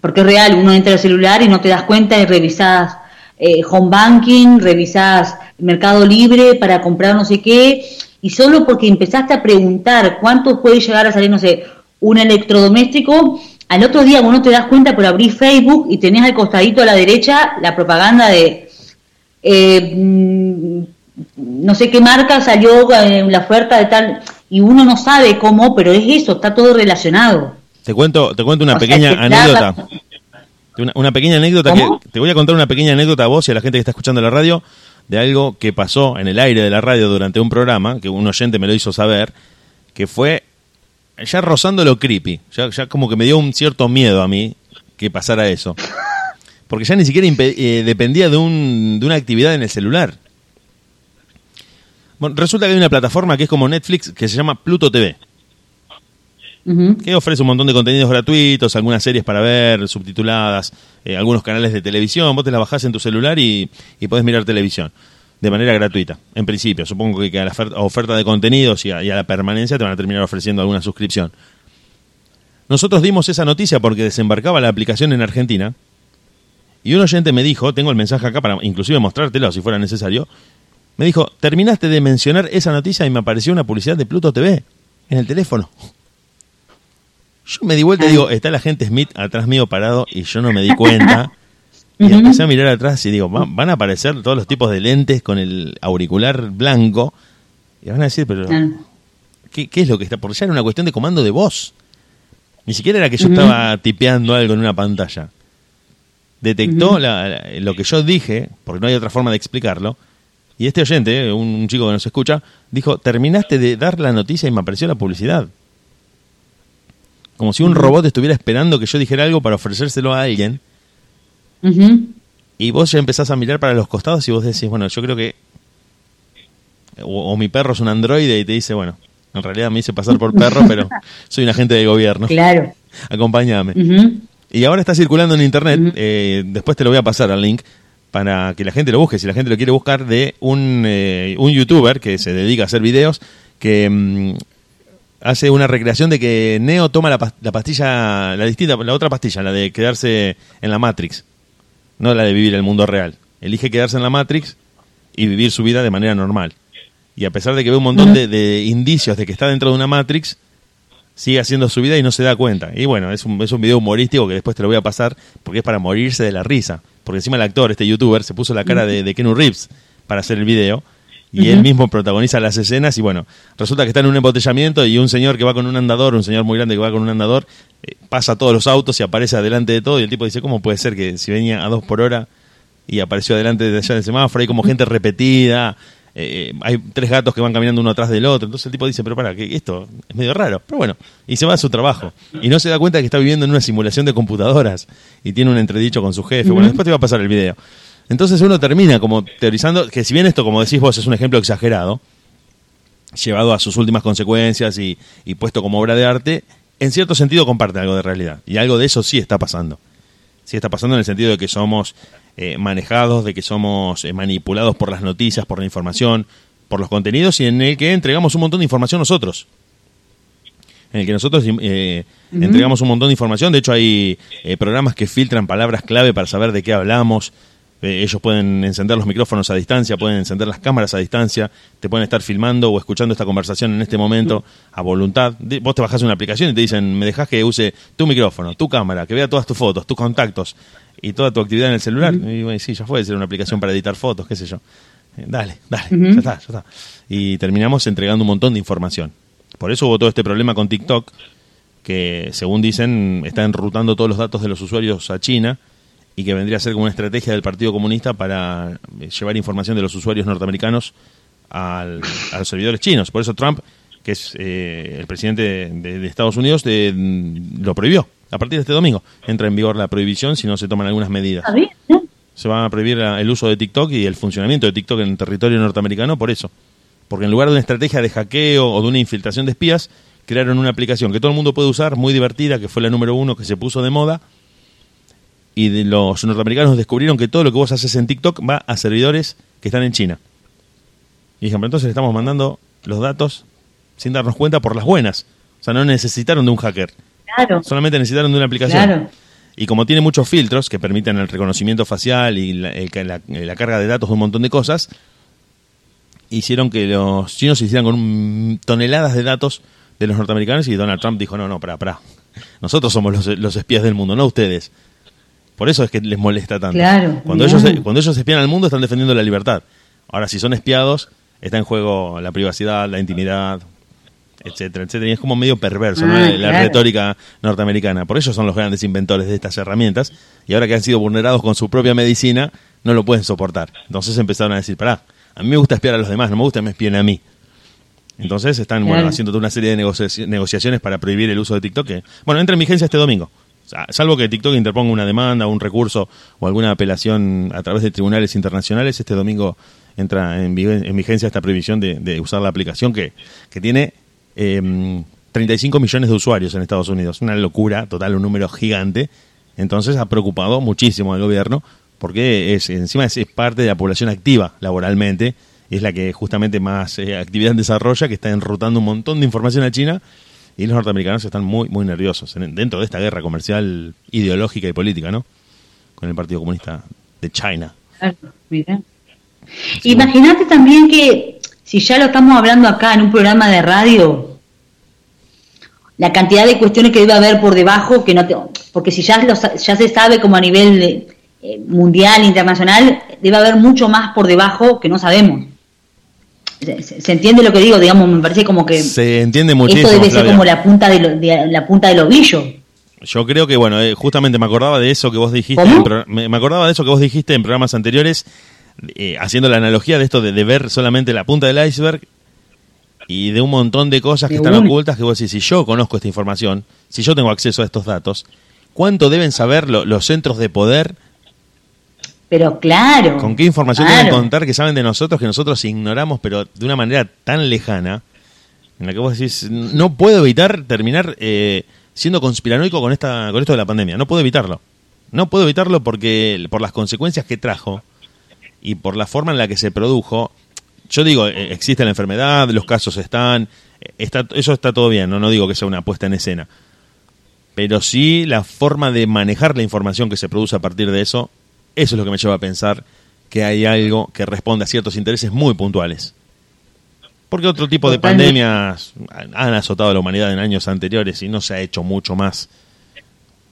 porque es real, uno entra al celular y no te das cuenta y revisas eh, home banking, revisas Mercado Libre para comprar no sé qué, y solo porque empezaste a preguntar cuánto puede llegar a salir, no sé, un electrodoméstico, al otro día vos no te das cuenta por abrir Facebook y tenés al costadito a la derecha la propaganda de eh, mm, no sé qué marca salió en la oferta de tal, y uno no sabe cómo, pero es eso, está todo relacionado. Te cuento, te cuento una O pequeña anécdota. la- Una, una pequeña anécdota ¿Cómo? que te voy a contar una pequeña anécdota a vos y a la gente que está escuchando la radio de algo que pasó en el aire de la radio durante un programa que un oyente me lo hizo saber que fue ya rozando lo creepy, ya, ya como que me dio un cierto miedo a mí que pasara eso. Porque ya ni siquiera eh, dependía de, un, de una actividad en el celular. Bueno, resulta que hay una plataforma que es como Netflix que se llama Pluto TV que ofrece un montón de contenidos gratuitos, algunas series para ver, subtituladas, eh, algunos canales de televisión. Vos te la bajás en tu celular y, y podés mirar televisión de manera gratuita, en principio. Supongo que a la oferta, oferta de contenidos y a, y a la permanencia te van a terminar ofreciendo alguna suscripción. Nosotros dimos esa noticia porque desembarcaba la aplicación en Argentina y un oyente me dijo, tengo el mensaje acá para inclusive mostrártelo si fuera necesario, me dijo, terminaste de mencionar esa noticia y me apareció una publicidad de Pluto TV en el teléfono. Yo me di vuelta y digo, está la gente Smith atrás mío parado y yo no me di cuenta. Y empecé a mirar atrás y digo, "Va- van a aparecer todos los tipos de lentes con el auricular blanco. Y van a decir, pero Claro. ¿qué, qué es lo que está? Porque ya era una cuestión de comando de voz. Ni siquiera era que yo estaba tipeando algo en una pantalla. Detectó la- la- lo que yo dije, porque no hay otra forma de explicarlo. Y este oyente, eh, un, un chico que nos escucha, dijo, terminaste de dar la noticia y me apareció la publicidad. Como si un robot estuviera esperando que yo dijera algo para ofrecérselo a alguien. Y vos ya empezás a mirar para los costados y vos decís, bueno, yo creo que... O, o mi perro es un androide y te dice, bueno, en realidad me hice pasar por perro, pero soy un agente de gobierno. Claro. Acompáñame. Y ahora está circulando en internet, eh, después te lo voy a pasar al link, para que la gente lo busque, si la gente lo quiere buscar, de un, eh, un youtuber que se dedica a hacer videos, que mm, hace una recreación de que Neo toma la, la pastilla, la distinta, la otra pastilla, la de quedarse en la Matrix, no la de vivir el mundo real. Elige quedarse en la Matrix y vivir su vida de manera normal. Y a pesar de que ve un montón de, de indicios de que está dentro de una Matrix, sigue haciendo su vida y no se da cuenta. Y bueno, es un, es un video humorístico que después te lo voy a pasar porque es para morirse de la risa. Porque encima el actor, este youtuber, se puso la cara de, de Keanu Reeves para hacer el video y él mismo protagoniza las escenas y bueno, resulta que está en un embotellamiento y un señor que va con un andador, un señor muy grande que va con un andador, eh, pasa todos los autos y aparece adelante de todo y el tipo dice, ¿cómo puede ser que si venía a dos por hora y apareció adelante de allá del semáforo, hay como gente repetida, eh, hay tres gatos que van caminando uno atrás del otro, entonces el tipo dice, pero para, que esto es medio raro, pero bueno, y se va a su trabajo, y no se da cuenta que está viviendo en una simulación de computadoras, y tiene un entredicho con su jefe, bueno, después te va a pasar el video. Entonces uno termina como teorizando que si bien esto, como decís vos, es un ejemplo exagerado, llevado a sus últimas consecuencias y, y puesto como obra de arte, en cierto sentido comparte algo de realidad, y algo de eso sí está pasando sí está pasando en el sentido de que somos eh, manejados, de que somos eh, manipulados por las noticias, por la información, por los contenidos y en el que entregamos un montón de información nosotros. en el que nosotros eh, entregamos un montón de información. De hecho, hay eh, programas que filtran palabras clave para saber de qué hablamos. Eh, ellos pueden encender los micrófonos a distancia, pueden encender las cámaras a distancia, te pueden estar filmando o escuchando esta conversación en este momento a voluntad. De- vos te bajás una aplicación y te dicen, me dejás que use tu micrófono, tu cámara, que vea todas tus fotos, tus contactos y toda tu actividad en el celular. Y bueno, sí, ya fue, ser una aplicación para editar fotos, qué sé yo. Eh, Dale, dale, ya está, ya está. Y terminamos entregando un montón de información. Por eso hubo todo este problema con TikTok, que según dicen está enrutando todos los datos de los usuarios a China y que vendría a ser como una estrategia del Partido Comunista para eh, llevar información de los usuarios norteamericanos al- a los servidores chinos. Por eso Trump, que es eh, el presidente de, de- de Estados Unidos, de- mm, lo prohibió. A partir de este domingo entra en vigor la prohibición si no se toman algunas medidas. Se va a prohibir el uso de TikTok y el funcionamiento de TikTok en territorio norteamericano por eso. Porque en lugar de una estrategia de hackeo o de una infiltración de espías, crearon una aplicación que todo el mundo puede usar, muy divertida, que fue la número uno que se puso de moda. Y de los norteamericanos descubrieron que todo lo que vos haces en TikTok va a servidores que están en China. Y dijeron, pero entonces le estamos mandando los datos sin darnos cuenta por las buenas. O sea, no necesitaron de un hacker. Claro, Solamente necesitaron de una aplicación. claro. Y como tiene muchos filtros que permiten el reconocimiento facial y la, el ca- la- la carga de datos de un montón de cosas, hicieron que los chinos se hicieran con un- toneladas de datos de los norteamericanos y Donald Trump dijo, no, no, para, para. Nosotros somos los, los espías del mundo, no ustedes. Por eso es que les molesta tanto. Claro, cuando, ellos, cuando ellos espían al mundo están defendiendo la libertad. Ahora, si son espiados, está en juego la privacidad, la intimidad, etcétera, etcétera. Y es como medio perverso, ¿no? Ah, La claro. retórica norteamericana. Por eso son los grandes inventores de estas herramientas. Y ahora que han sido vulnerados con su propia medicina, no lo pueden soportar. Entonces empezaron a decir, pará, a mí me gusta espiar a los demás, no me gusta que me espien a mí. Entonces están bueno, haciendo toda una serie de negoci- negociaciones para prohibir el uso de TikTok. Que, bueno, entra en vigencia este domingo. Salvo que TikTok interponga una demanda, un recurso o alguna apelación a través de tribunales internacionales, este domingo entra en, vigen- en vigencia esta prohibición de, usar la aplicación que, tiene eh, 35 millones de usuarios en Estados Unidos. Una locura total, un número gigante. Entonces ha preocupado muchísimo al gobierno porque es encima es, es parte de la población activa laboralmente, es la que justamente más eh, actividad desarrolla, que está enrutando un montón de información a China y los norteamericanos están muy muy nerviosos en- dentro de esta guerra comercial ideológica y política, ¿no? Con el Partido Comunista de China. Claro, mira. Imagínate también que si ya lo estamos hablando acá en un programa de radio, la cantidad de cuestiones que debe haber por debajo, que no te- porque si ya, lo ya se sabe como a nivel de, eh, mundial, internacional, debe haber mucho más por debajo que no sabemos. ¿Se, entiende lo que digo? Digamos, me parece como que Se entiende muchísimo. esto debe ser Flavia. como la punta de, lo- de- la punta del ovillo. Yo creo que, bueno, eh, justamente me acordaba de eso que vos dijiste. En pro- me, acordaba de eso que vos dijiste en programas anteriores, eh, haciendo la analogía de esto de, de ver solamente la punta del iceberg y de un montón de cosas que De están ocultas que vos decís, si yo conozco esta información, si yo tengo acceso a estos datos, ¿cuánto deben saber lo- los centros de poder? Pero claro. ¿Con qué información claro. deben contar que saben de nosotros que nosotros ignoramos, pero de una manera tan lejana, en la que vos decís, no puedo evitar terminar eh, siendo conspiranoico con, esta, con esto de la pandemia, no puedo evitarlo. No puedo evitarlo porque por las consecuencias que trajo y por la forma en la que se produjo, yo digo, eh, existe la enfermedad, los casos están, eh, está, eso está todo bien, no, no digo que sea una puesta en escena, pero sí la forma de manejar la información que se produce a partir de eso, eso es lo que me lleva a pensar que hay algo que responde a ciertos intereses muy puntuales. Porque otro tipo de pandemias han azotado a la humanidad en años anteriores y no se ha hecho mucho más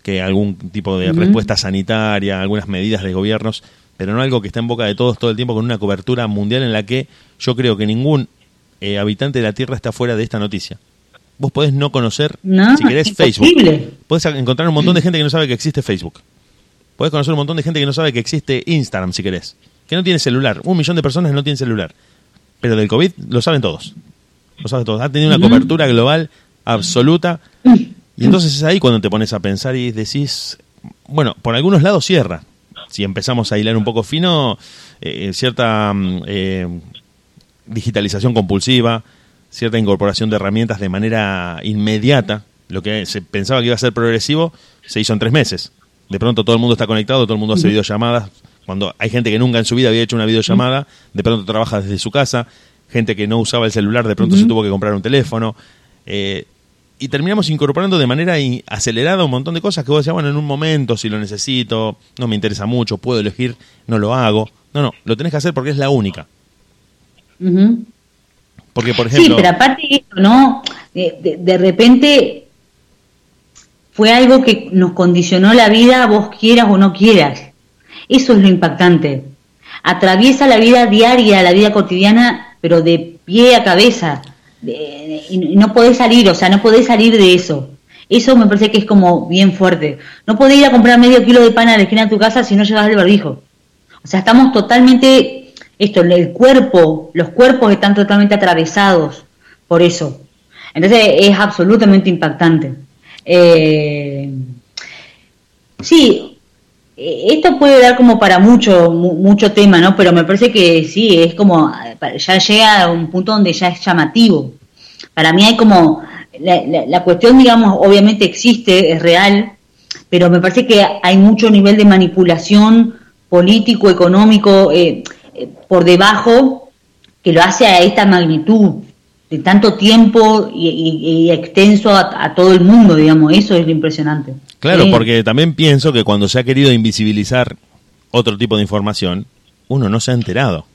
que algún tipo de respuesta sanitaria, algunas medidas de gobiernos, pero no algo que está en boca de todos todo el tiempo con una cobertura mundial en la que yo creo que ningún eh, habitante de la Tierra está fuera de esta noticia. Vos podés no conocer, No, si querés, es Facebook. Podés encontrar un montón de gente que no sabe que existe Facebook. Podés conocer un montón de gente que no sabe que existe Instagram, si querés. Que no tiene celular. Un millón de personas no tienen celular. Pero del COVID lo saben todos. Lo saben todos. Ha tenido una cobertura global absoluta. Y entonces es ahí cuando te pones a pensar y decís, bueno, por algunos lados cierra. Si empezamos a hilar un poco fino, eh, cierta mm, eh, digitalización compulsiva, cierta incorporación de herramientas de manera inmediata. Lo que se pensaba que iba a ser progresivo se hizo en tres meses. De pronto todo el mundo está conectado, todo el mundo hace videollamadas. Cuando hay gente que nunca en su vida había hecho una videollamada, de pronto trabaja desde su casa. Gente que no usaba el celular, de pronto se tuvo que comprar un teléfono. Eh, y terminamos incorporando de manera acelerada un montón de cosas que vos decías, bueno, en un momento, si lo necesito, no me interesa mucho, puedo elegir, no lo hago. No, no, lo tenés que hacer porque es la única. Porque, por ejemplo, Sí, pero aparte de esto, ¿no? De, de- de repente fue algo que nos condicionó la vida, vos quieras o no quieras. Eso es lo impactante. Atraviesa la vida diaria, la vida cotidiana, pero de pie a cabeza. De- de- y no podés salir, o sea, no podés salir de eso. Eso me parece que es como bien fuerte. No podés ir a comprar medio kilo de pan a la esquina de tu casa si no llevas el barbijo. O sea, estamos totalmente, esto, el cuerpo, los cuerpos están totalmente atravesados por eso. Entonces es absolutamente impactante. Eh, sí, eh, esto puede dar como para mucho, mu- mucho tema, ¿no? Pero me parece que sí, es como, ya llega a un punto donde ya es llamativo. Para mí hay como, la, la- la cuestión, digamos, obviamente existe, es real, pero me parece que hay mucho nivel de manipulación político, económico, eh, eh, por debajo, que lo hace a esta magnitud, de tanto tiempo y, y- y extenso a, a todo el mundo, digamos, eso es lo impresionante. claro, porque también pienso que cuando se ha querido invisibilizar otro tipo de información, uno no se ha enterado.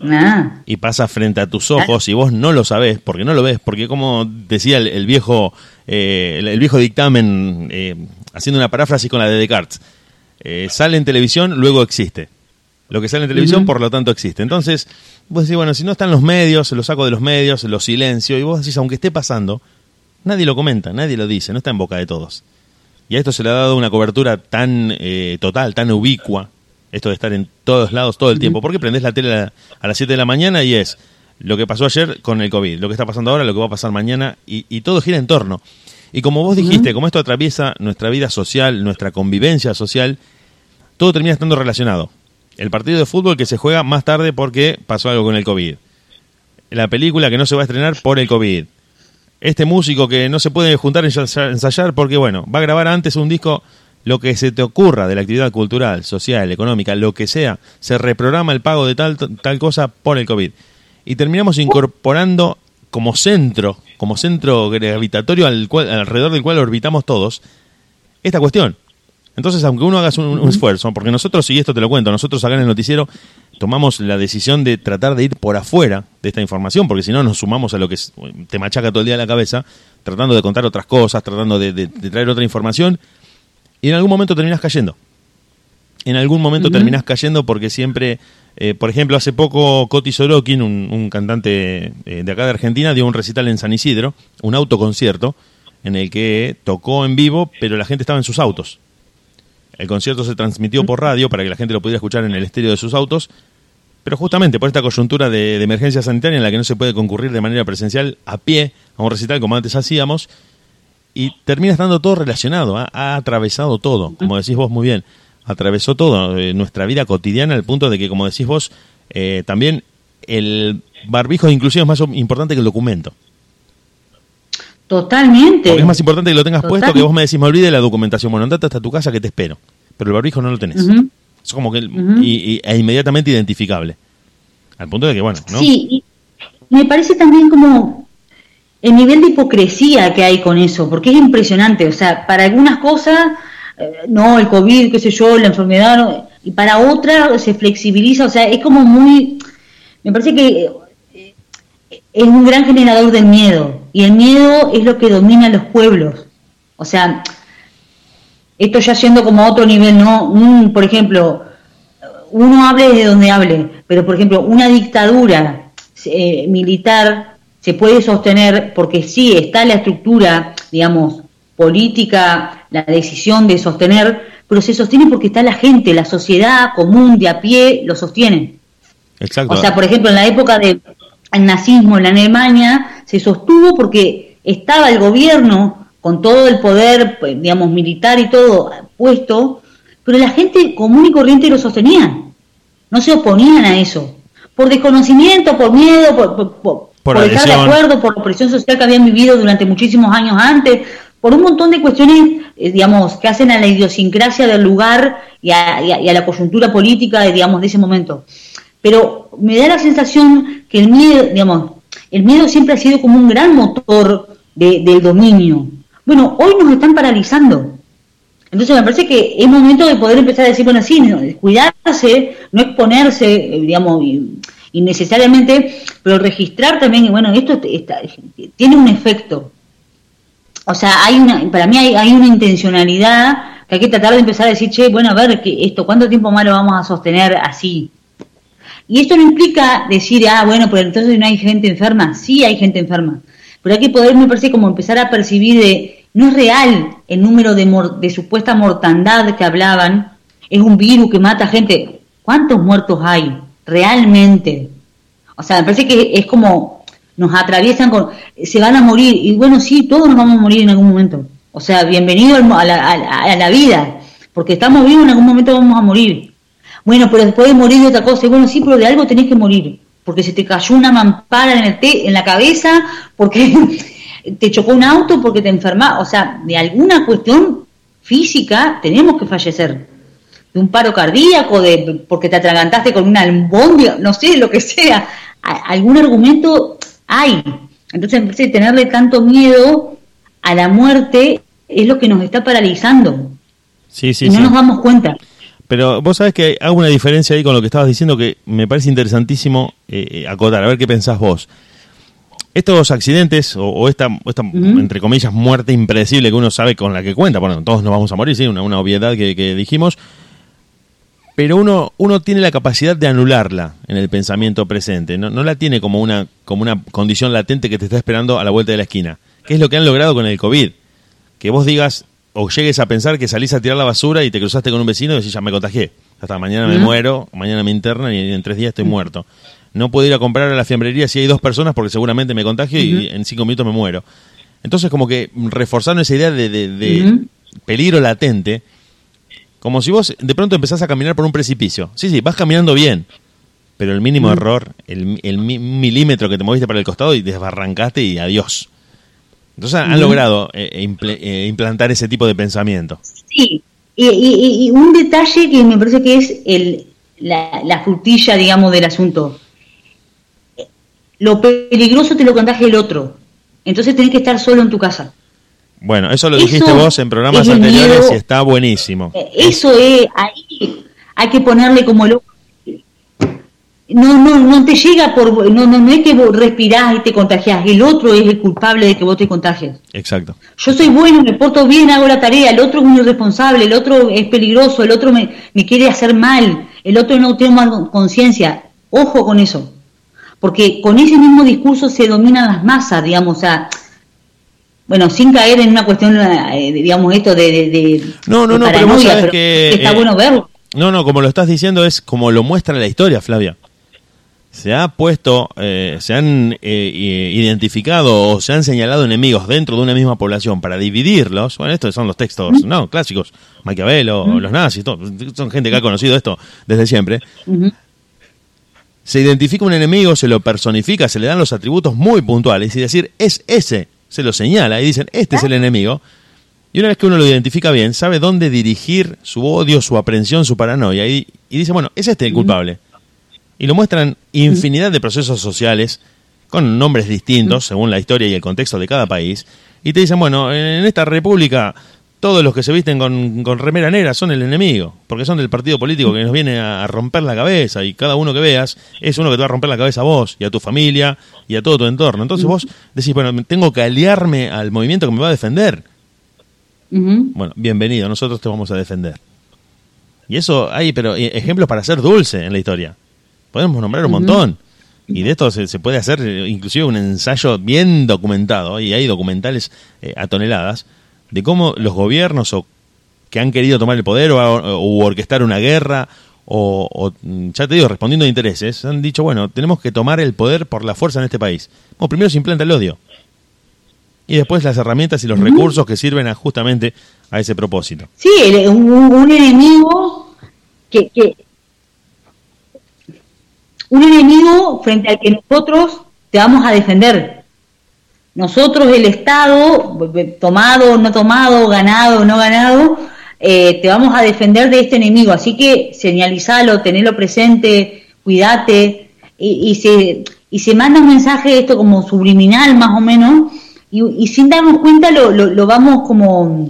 ah, y pasa frente a tus ojos y vos no lo sabés, porque no lo ves, porque como decía el, el viejo eh, el, el viejo dictamen, eh, haciendo una paráfrasis con la de Descartes, eh, sale en televisión, luego existe. Lo que sale en televisión, por lo tanto, existe. Entonces, vos decís, bueno, si no están los medios, lo saco de los medios, lo silencio, y vos decís, aunque esté pasando, nadie lo comenta, nadie lo dice, no está en boca de todos. Y a esto se le ha dado una cobertura tan eh, total, tan ubicua, esto de estar en todos lados todo el tiempo. Porque prendés la tele a, a las 7 de la mañana y es lo que pasó ayer con el COVID, lo que está pasando ahora, lo que va a pasar mañana, y, y todo gira en torno. Y como vos dijiste, como esto atraviesa nuestra vida social, nuestra convivencia social, todo termina estando relacionado. El partido de fútbol que se juega más tarde porque pasó algo con el COVID. La película que no se va a estrenar por el COVID. Este músico que no se puede juntar a ensayar porque, bueno, va a grabar antes un disco, lo que se te ocurra de la actividad cultural, social, económica, lo que sea, se reprograma el pago de tal, tal cosa por el COVID. Y terminamos incorporando como centro, como centro gravitatorio al cual, alrededor del cual orbitamos todos, esta cuestión. Entonces, aunque uno haga un, un esfuerzo, porque nosotros, y esto te lo cuento, nosotros acá en el noticiero tomamos la decisión de tratar de ir por afuera de esta información, porque si no nos sumamos a lo que te machaca todo el día la cabeza, tratando de contar otras cosas, tratando de, de- de traer otra información, y en algún momento terminas cayendo. En algún momento terminás cayendo porque siempre, eh, por ejemplo, hace poco Coti Sorokin, un, un cantante eh, de acá de Argentina, dio un recital en San Isidro, un autoconcierto, en el que tocó en vivo, pero la gente estaba en sus autos. El concierto se transmitió por radio para que la gente lo pudiera escuchar en el estéreo de sus autos, pero justamente por esta coyuntura de, emergencia sanitaria en la que no se puede concurrir de manera presencial a pie a un recital como antes hacíamos, y termina estando todo relacionado, ha, ha atravesado todo, como decís vos muy bien, atravesó todo, eh, nuestra vida cotidiana al punto de que, como decís vos, eh, también el barbijo inclusive es más importante que el documento. Totalmente. Porque es más importante que lo tengas puesto que vos me decís, me olvide la documentación. Bueno, andate hasta tu casa que te espero. Pero el barbijo no lo tenés. Ujú. Es como que, Ujú. y, y- e inmediatamente identificable. Al punto de que, bueno, ¿no? Sí, y me parece también como el nivel de hipocresía que hay con eso, porque es impresionante, o sea, para algunas cosas, eh, no, el COVID, qué sé yo, la enfermedad, no, y para otras se flexibiliza, o sea, es como muy, me parece que eh, es un gran generador del miedo, y el miedo es lo que domina a los pueblos, o sea, esto ya siendo como a otro nivel, ¿no? Un, por ejemplo, uno hable de donde hable, pero por ejemplo, una dictadura eh, militar se puede sostener porque sí está la estructura, digamos, política, la decisión de sostener, pero se sostiene porque está la gente, la sociedad común de a pie lo sostiene. Exacto. O sea, por ejemplo, en la época del nazismo en la Alemania se sostuvo porque estaba el gobierno con todo el poder, pues, digamos, militar y todo puesto, pero la gente común y corriente lo sostenía. No se oponían a eso. Por desconocimiento, por miedo, por, por, por- Por por estar de acuerdo, por la opresión social que habían vivido durante muchísimos años antes, por un montón de cuestiones, eh, digamos, que hacen a la idiosincrasia del lugar y a, y a- y a la coyuntura política, de, digamos, de ese momento. Pero me da la sensación que el miedo, digamos, el miedo siempre ha sido como un gran motor de- del dominio. Bueno, hoy nos están paralizando. Entonces me parece que es momento de poder empezar a decir, bueno, sí, no, cuidarse, no exponerse, eh, digamos, innecesariamente, pero registrar también, bueno, esto está- tiene un efecto. O sea, hay una, para mí hay, hay una intencionalidad que hay que tratar de empezar a decir, che, bueno, a ver, que esto, ¿cuánto tiempo más lo vamos a sostener así? Y esto no implica decir, ah, bueno, pero entonces no hay gente enferma. Sí hay gente enferma. Pero hay que poder, me parece, como empezar a percibir de, no es real el número de, de supuesta mortandad que hablaban. Es un virus que mata gente. ¿Cuántos muertos hay realmente? O sea, me parece que es como nos atraviesan con, se van a morir. Y bueno, sí, todos nos vamos a morir en algún momento. O sea, bienvenido a la, a la- a la vida. Porque estamos vivos, en algún momento vamos a morir. Bueno, pero después de morir de otra cosa. Y bueno, sí, pero de algo tenés que morir. Porque se te cayó una mampara en, el te- en la cabeza, porque te chocó un auto, porque te enfermas. O sea, de alguna cuestión física tenemos que fallecer. De un paro cardíaco, de porque te atragantaste con una albóndiga, no sé, lo que sea. Algún argumento hay. Entonces, tenerle tanto miedo a la muerte es lo que nos está paralizando. Sí, sí, y no sí. nos damos cuenta. Pero vos sabés que hago una diferencia ahí con lo que estabas diciendo que me parece interesantísimo eh, eh, acotar, a ver qué pensás vos. Estos accidentes o, o esta, o esta entre comillas, muerte impredecible que uno sabe con la que cuenta, bueno, todos nos vamos a morir, sí, una, una obviedad que, que dijimos, pero uno, uno tiene la capacidad de anularla en el pensamiento presente, no, no la tiene como una, como una condición latente que te está esperando a la vuelta de la esquina, que es lo que han logrado con el COVID. Que vos digas o llegues a pensar que salís a tirar la basura y te cruzaste con un vecino y decís, ya me contagié, hasta mañana me muero, mañana me internan y en tres días estoy muerto. No puedo ir a comprar a la fiambrería si hay dos personas porque seguramente me contagio y en cinco minutos me muero. Entonces como que reforzaron esa idea de, de- de Ujú. peligro latente, como si vos de pronto empezás a caminar por un precipicio. Sí, sí, vas caminando bien, pero el mínimo error, el, el mi- milímetro que te moviste para el costado y desbarrancaste y adiós. Entonces han logrado eh, imple- eh, implantar ese tipo de pensamiento. Sí, y, y- y un detalle que me parece que es el, la, la frutilla, digamos, del asunto. Lo peligroso te lo contagia el otro. Entonces tenés que estar solo en tu casa. Bueno, eso lo Eso dijiste vos en programas es el anteriores miedo. y está buenísimo. Eh, Eso es, ahí hay que ponerle como lo... No, no, no te llega por... No, no, no es que vos respirás y te contagias. El otro es el culpable de que vos te contagies. Exacto. Yo soy bueno, me porto bien, hago la tarea, el otro es un irresponsable, el otro es peligroso, el otro me, me quiere hacer mal, el otro no tiene más conciencia. Ojo con eso. Porque con ese mismo discurso se dominan las masas, digamos, o sea, bueno, sin caer en una cuestión, eh, digamos, esto de, de, de- No, no, de no, pero vos pero que, está eh, bueno verlo. No, no, como lo estás diciendo es como lo muestra la historia, Flavia. Se ha puesto, eh, se han eh, identificado o se han señalado enemigos dentro de una misma población para dividirlos. Bueno, estos son los textos, no, clásicos. Maquiavelo, los nazis, todo, son gente que ha conocido esto desde siempre. Se identifica un enemigo, se lo personifica, se le dan los atributos muy puntuales y decir, es ese, se lo señala y dicen, este es el enemigo. Y una vez que uno lo identifica bien, sabe dónde dirigir su odio, su aprensión, su paranoia. Y, y dice, bueno, es este el culpable. Y lo muestran infinidad de procesos sociales con nombres distintos según la historia y el contexto de cada país. Y te dicen, bueno, en esta república todos los que se visten con, con remera negra son el enemigo, porque son del partido político que nos viene a romper la cabeza y cada uno que veas es uno que te va a romper la cabeza a vos y a tu familia y a todo tu entorno. Entonces vos decís, bueno, tengo que aliarme al movimiento que me va a defender. Bueno, bienvenido, nosotros te vamos a defender. Y eso hay, pero eh, ejemplos para ser dulce en la historia. Podemos nombrar un montón. Y de esto se, se puede hacer eh, inclusive un ensayo bien documentado, y hay documentales eh, a toneladas, de cómo los gobiernos o que han querido tomar el poder o, orquestar una guerra, o, o, mm, ya te digo, respondiendo a intereses, han dicho, bueno, tenemos que tomar el poder por la fuerza en este país. Bueno, primero se implanta el odio. Y después las herramientas y los recursos que sirven a, justamente a ese propósito. Sí, un, un enemigo que, que un enemigo frente al que nosotros te vamos a defender. Nosotros, el Estado, tomado, no tomado, ganado, no ganado, eh, te vamos a defender de este enemigo. Así que señalizalo, tenelo presente, cuídate. Y, se, y se manda un mensaje, esto como subliminal más o menos, y, sin darnos cuenta lo, lo, vamos como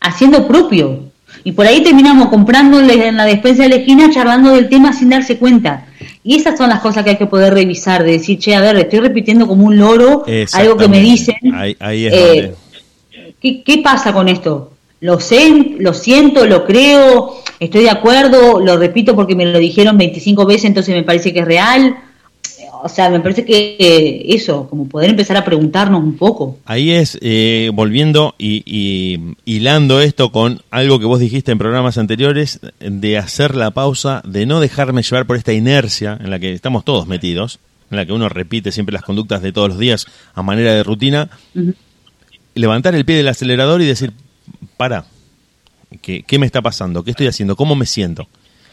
haciendo propio. Y por ahí terminamos comprándole en la despensa de la esquina, charlando del tema sin darse cuenta. Y esas son las cosas que hay que poder revisar, de decir, che, a ver, estoy repitiendo como un loro algo que me dicen. Ahí, ahí es Eh, donde- ¿qué, qué pasa con esto? Lo sé, lo siento, lo creo, estoy de acuerdo, lo repito porque me lo dijeron 25 veces, entonces me parece que es real. O sea, me parece que eh, eso, como poder empezar a preguntarnos un poco. Ahí es, eh, volviendo y, y hilando esto con algo que vos dijiste en programas anteriores, de hacer la pausa, de no dejarme llevar por esta inercia en la que estamos todos metidos, en la que uno repite siempre las conductas de todos los días a manera de rutina, levantar el pie del acelerador y decir, para, ¿qué, qué me está pasando? ¿Qué estoy haciendo? ¿Cómo me siento?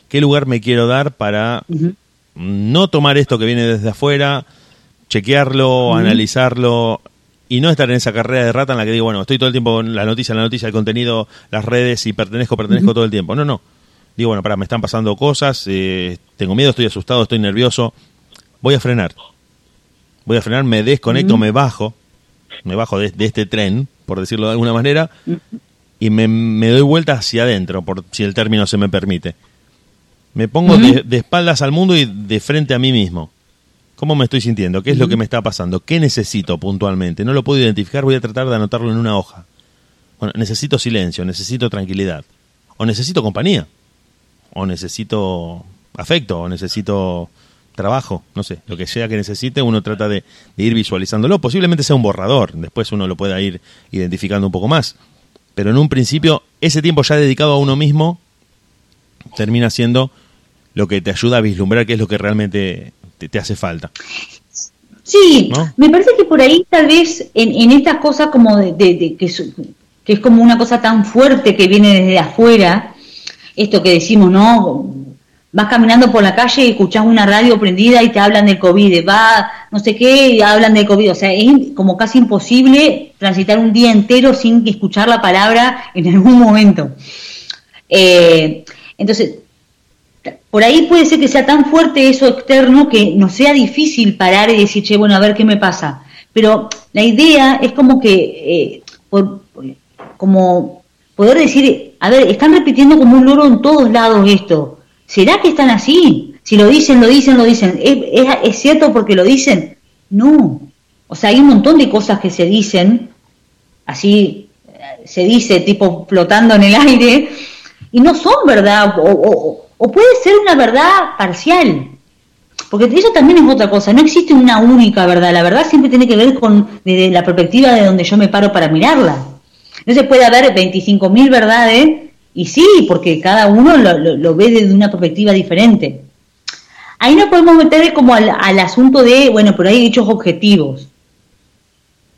¿Qué lugar me quiero dar para no tomar esto que viene desde afuera, chequearlo, analizarlo y no estar en esa carrera de rata en la que digo, bueno, estoy todo el tiempo con la noticia, la noticia, el contenido, las redes y pertenezco, pertenezco todo el tiempo. No, no. Digo, bueno, para, me están pasando cosas, eh, tengo miedo, estoy asustado, estoy nervioso. Voy a frenar. Voy a frenar, me desconecto, me bajo, me bajo de, de este tren, por decirlo de alguna manera, y me, me doy vuelta hacia adentro, por si el término se me permite. Me pongo de, de espaldas al mundo y de frente a mí mismo. ¿Cómo me estoy sintiendo? ¿Qué es lo que me está pasando? ¿Qué necesito puntualmente? No lo puedo identificar, voy a tratar de anotarlo en una hoja. Bueno, necesito silencio, necesito tranquilidad. O necesito compañía. O necesito afecto, o necesito trabajo, no sé, lo que sea que necesite, uno trata de, de ir visualizándolo. Posiblemente sea un borrador, después uno lo pueda ir identificando un poco más. Pero en un principio, ese tiempo ya dedicado a uno mismo termina siendo lo que te ayuda a vislumbrar qué es lo que realmente te, te hace falta. Sí, ¿No? me parece que por ahí tal vez en, en estas cosas como de, de- de que, su- que es como una cosa tan fuerte que viene desde afuera, esto que decimos, ¿no? Vas caminando por la calle y escuchás una radio prendida y te hablan del COVID, va no sé qué y hablan del COVID, o sea, es como casi imposible transitar un día entero sin escuchar la palabra en algún momento. Eh, entonces, por ahí puede ser que sea tan fuerte eso externo que nos sea difícil parar y decir, che, bueno, a ver qué me pasa. Pero la idea es como que, eh, por- como poder decir, a ver, están repitiendo como un loro en todos lados esto. ¿Será que están así? Si lo dicen, lo dicen, lo dicen. ¿Es, es, cierto porque lo dicen? No. O sea, hay un montón de cosas que se dicen, así eh, se dice, tipo flotando en el aire, y no son verdad, o- o puede ser una verdad parcial. Porque eso también es otra cosa, no existe una única verdad, la verdad siempre tiene que ver con desde la perspectiva de donde yo me paro para mirarla. Entonces puede haber 25.000 verdades, y sí, porque cada uno lo, lo- lo ve desde una perspectiva diferente. Ahí nos podemos meter como al, al asunto de, bueno, pero hay hechos objetivos.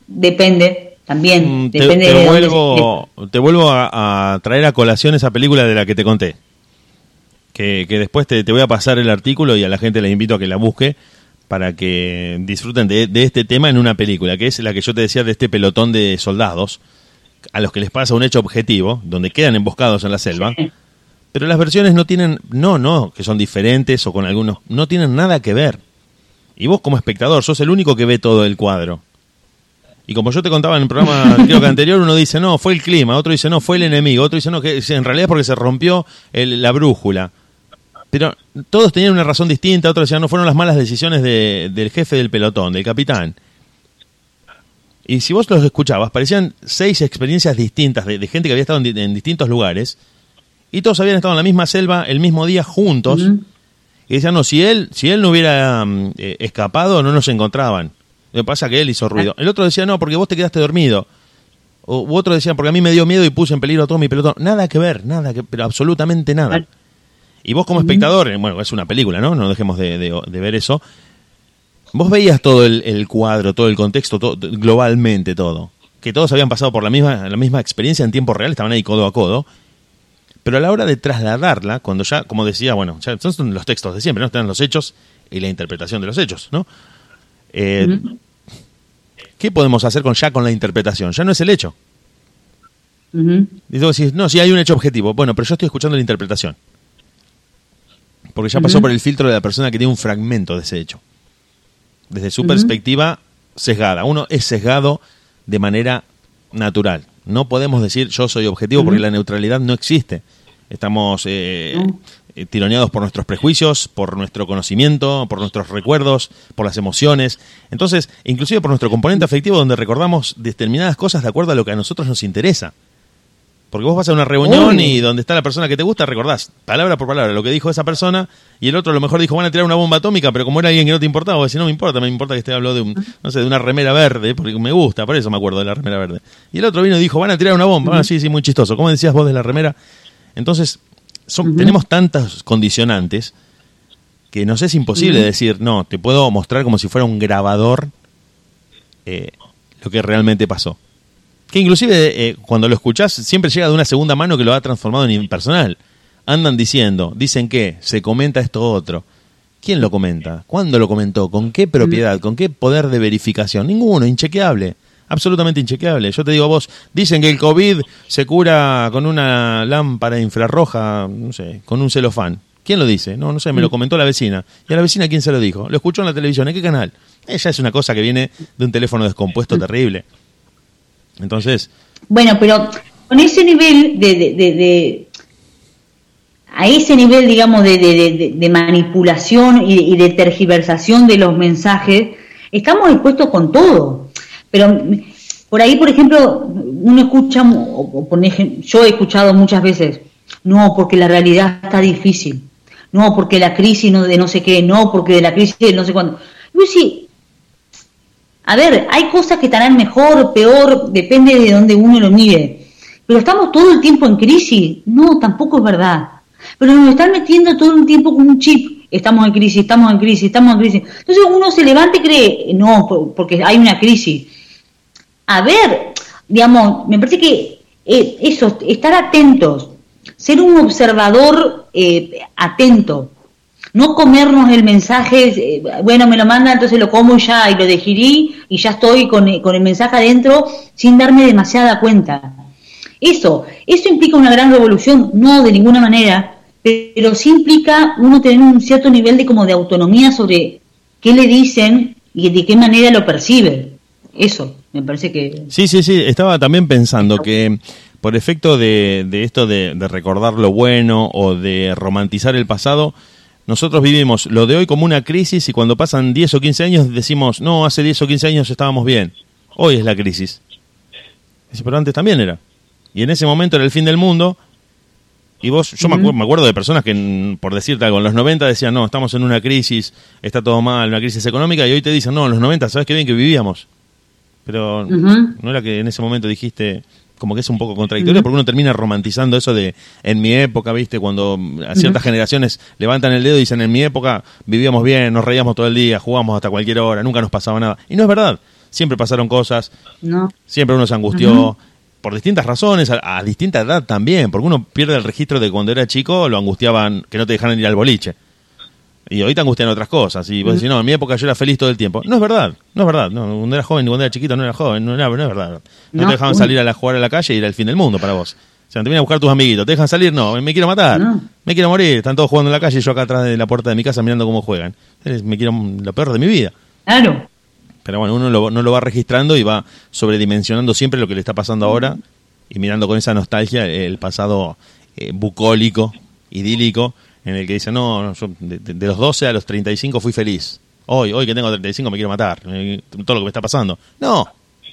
Depende, también. Mm, Te, depende te de dónde se- vuelvo, te vuelvo a, a traer a colación esa película de la que te conté. Que, que después te, te voy a pasar el artículo y a la gente les invito a que la busque para que disfruten de, de este tema en una película, que es la que yo te decía de este pelotón de soldados a los que les pasa un hecho objetivo, donde quedan emboscados en la selva. Sí. Pero las versiones no tienen, no, no, que son diferentes o con algunos, no tienen nada que ver. Y vos como espectador sos el único que ve todo el cuadro. Y como yo te contaba en el programa creo que anterior, uno dice, no, fue el clima, otro dice, no, fue el enemigo, otro dice, no, que en realidad es porque se rompió el- la brújula. Pero todos tenían una razón distinta, otros decían, no, fueron las malas decisiones de- del jefe del pelotón, del capitán. Y si vos los escuchabas, parecían seis experiencias distintas de, de gente que había estado en, di- en distintos lugares, y todos habían estado en la misma selva el mismo día juntos, y decían, no, si él, si él no hubiera mm, eh, escapado, no nos encontraban. Lo que pasa es que él hizo ruido. El otro decía, no, porque vos te quedaste dormido. O u otro decía, porque a mí me dio miedo y puse en peligro todo mi pelotón. Nada que ver, nada, que, pero absolutamente nada. Y vos como espectador, eh, bueno, es una película, ¿no? No dejemos de, de- de ver eso. Vos veías todo el, el cuadro, todo el contexto, todo, globalmente todo. Que todos habían pasado por la misma, la misma experiencia en tiempo real, estaban ahí codo a codo. Pero a la hora de trasladarla, cuando ya, como decía, bueno, ya son- los textos de siempre, ¿no? Están los hechos y la interpretación de los hechos, ¿no? Eh, ¿Qué podemos hacer con ya con la interpretación? Ya no es el hecho. Y decís, no, sí hay un hecho objetivo. Bueno, pero yo estoy escuchando la interpretación. Porque ya pasó por el filtro de la persona que tiene un fragmento de ese hecho. Desde su perspectiva sesgada. Uno es sesgado de manera natural. No podemos decir yo soy objetivo porque la neutralidad no existe. Estamos eh, eh, tironeados por nuestros prejuicios, por nuestro conocimiento, por nuestros recuerdos, por las emociones. Entonces, inclusive por nuestro componente afectivo donde recordamos determinadas cosas de acuerdo a lo que a nosotros nos interesa. Porque vos vas a una reunión y donde está la persona que te gusta, recordás palabra por palabra lo que dijo esa persona y el otro a lo mejor dijo van a tirar una bomba atómica, pero como era alguien que no te importaba, vos decís no me importa, me importa que esté hablando de un, no sé, de una remera verde, porque me gusta, por eso me acuerdo de la remera verde. Y el otro vino y dijo van a tirar una bomba, ah, sí, sí, muy chistoso. ¿Cómo decías vos de la remera? Entonces, son- tenemos tantos condicionantes que nos es imposible decir, no, te puedo mostrar como si fuera un grabador eh, lo que realmente pasó. Que inclusive eh, cuando lo escuchás siempre llega de una segunda mano que lo ha transformado en impersonal. Andan diciendo, dicen que, se comenta esto otro. ¿Quién lo comenta? ¿Cuándo lo comentó? ¿Con qué propiedad? ¿Con qué poder de verificación? Ninguno, inchequeable. Absolutamente inchequeable. Yo te digo a vos, dicen que el COVID se cura con una lámpara infrarroja, no sé, con un celofán. ¿Quién lo dice? No, no sé, me lo comentó la vecina. ¿Y a la vecina quién se lo dijo? Lo escuchó en la televisión. ¿En qué canal? Ella es una cosa que viene de un teléfono descompuesto terrible. Entonces, Bueno, pero con ese nivel de, a ese nivel, digamos, de, manipulación y, de tergiversación de los mensajes, estamos expuestos con todo. Pero por ahí, por ejemplo, uno escucha, o- por yo he escuchado muchas veces, no, porque la realidad está difícil, no, porque la crisis no, de no sé qué, no, porque de la crisis de no sé cuándo. Y vos decís, a ver, hay cosas que estarán mejor, peor, depende de dónde uno lo mire. Pero estamos todo el tiempo en crisis. No, tampoco es verdad. Pero nos están metiendo todo el tiempo con un chip. Estamos en crisis, estamos en crisis, estamos en crisis. Entonces uno se levanta y cree, no, por- porque hay una crisis. A ver, digamos, me parece que eh, eso, estar atentos, ser un observador eh, atento, no comernos el mensaje, eh, bueno, me lo manda, entonces lo como ya, y lo digerí y ya estoy con, eh, con el mensaje adentro sin darme demasiada cuenta. Eso, eso implica una gran revolución, no de ninguna manera, pero sí implica uno tener un cierto nivel de como de autonomía sobre qué le dicen y de qué manera lo percibe. Eso, me parece que Sí, sí, sí. Estaba también pensando que por efecto de, de esto de, de recordar lo bueno o de romantizar el pasado, nosotros vivimos lo de hoy como una crisis y cuando pasan 10 o 15 años decimos, no, hace 10 o 15 años estábamos bien. Hoy es la crisis. Pero antes también era. Y en ese momento era el fin del mundo. Y vos, yo me, acuer- me acuerdo de personas que, en- por decirte algo, en los 90 decían, no, estamos en una crisis, está todo mal, una crisis económica, y hoy te dicen, no, en los 90, ¿sabes qué bien que vivíamos? Pero no era que en ese momento dijiste como que es un poco contradictorio porque uno termina romantizando eso de en mi época, ¿viste? Cuando a ciertas generaciones levantan el dedo y dicen en mi época vivíamos bien, nos reíamos todo el día, jugábamos hasta cualquier hora, nunca nos pasaba nada. Y no es verdad. Siempre pasaron cosas, no. siempre uno se angustió por distintas razones, a, a distinta edad también, porque uno pierde el registro de cuando era chico lo angustiaban que no te dejaran ir al boliche. Y hoy te angustian otras cosas. Y vos decís, no, en mi época yo era feliz todo el tiempo. No es verdad, no es verdad. No, cuando era joven, cuando era chiquito, no era joven, no, era, no es verdad. No, No, te dejaban salir a la, jugar a la calle y era el fin del mundo para vos. O sea, te vienen a buscar tus amiguitos. ¿Te dejan salir? No, me quiero matar. No. Me quiero morir. Están todos jugando en la calle y yo acá atrás de la puerta de mi casa mirando cómo juegan. Me quiero lo peor de mi vida. Claro. Pero bueno, uno lo- no lo va registrando y va sobredimensionando siempre lo que le está pasando ahora y mirando con esa nostalgia el pasado eh, bucólico, idílico, en el que dice, no, no, yo de, los 12 a los 35 fui feliz. Hoy, hoy que tengo 35 me quiero matar, eh, todo lo que me está pasando. No,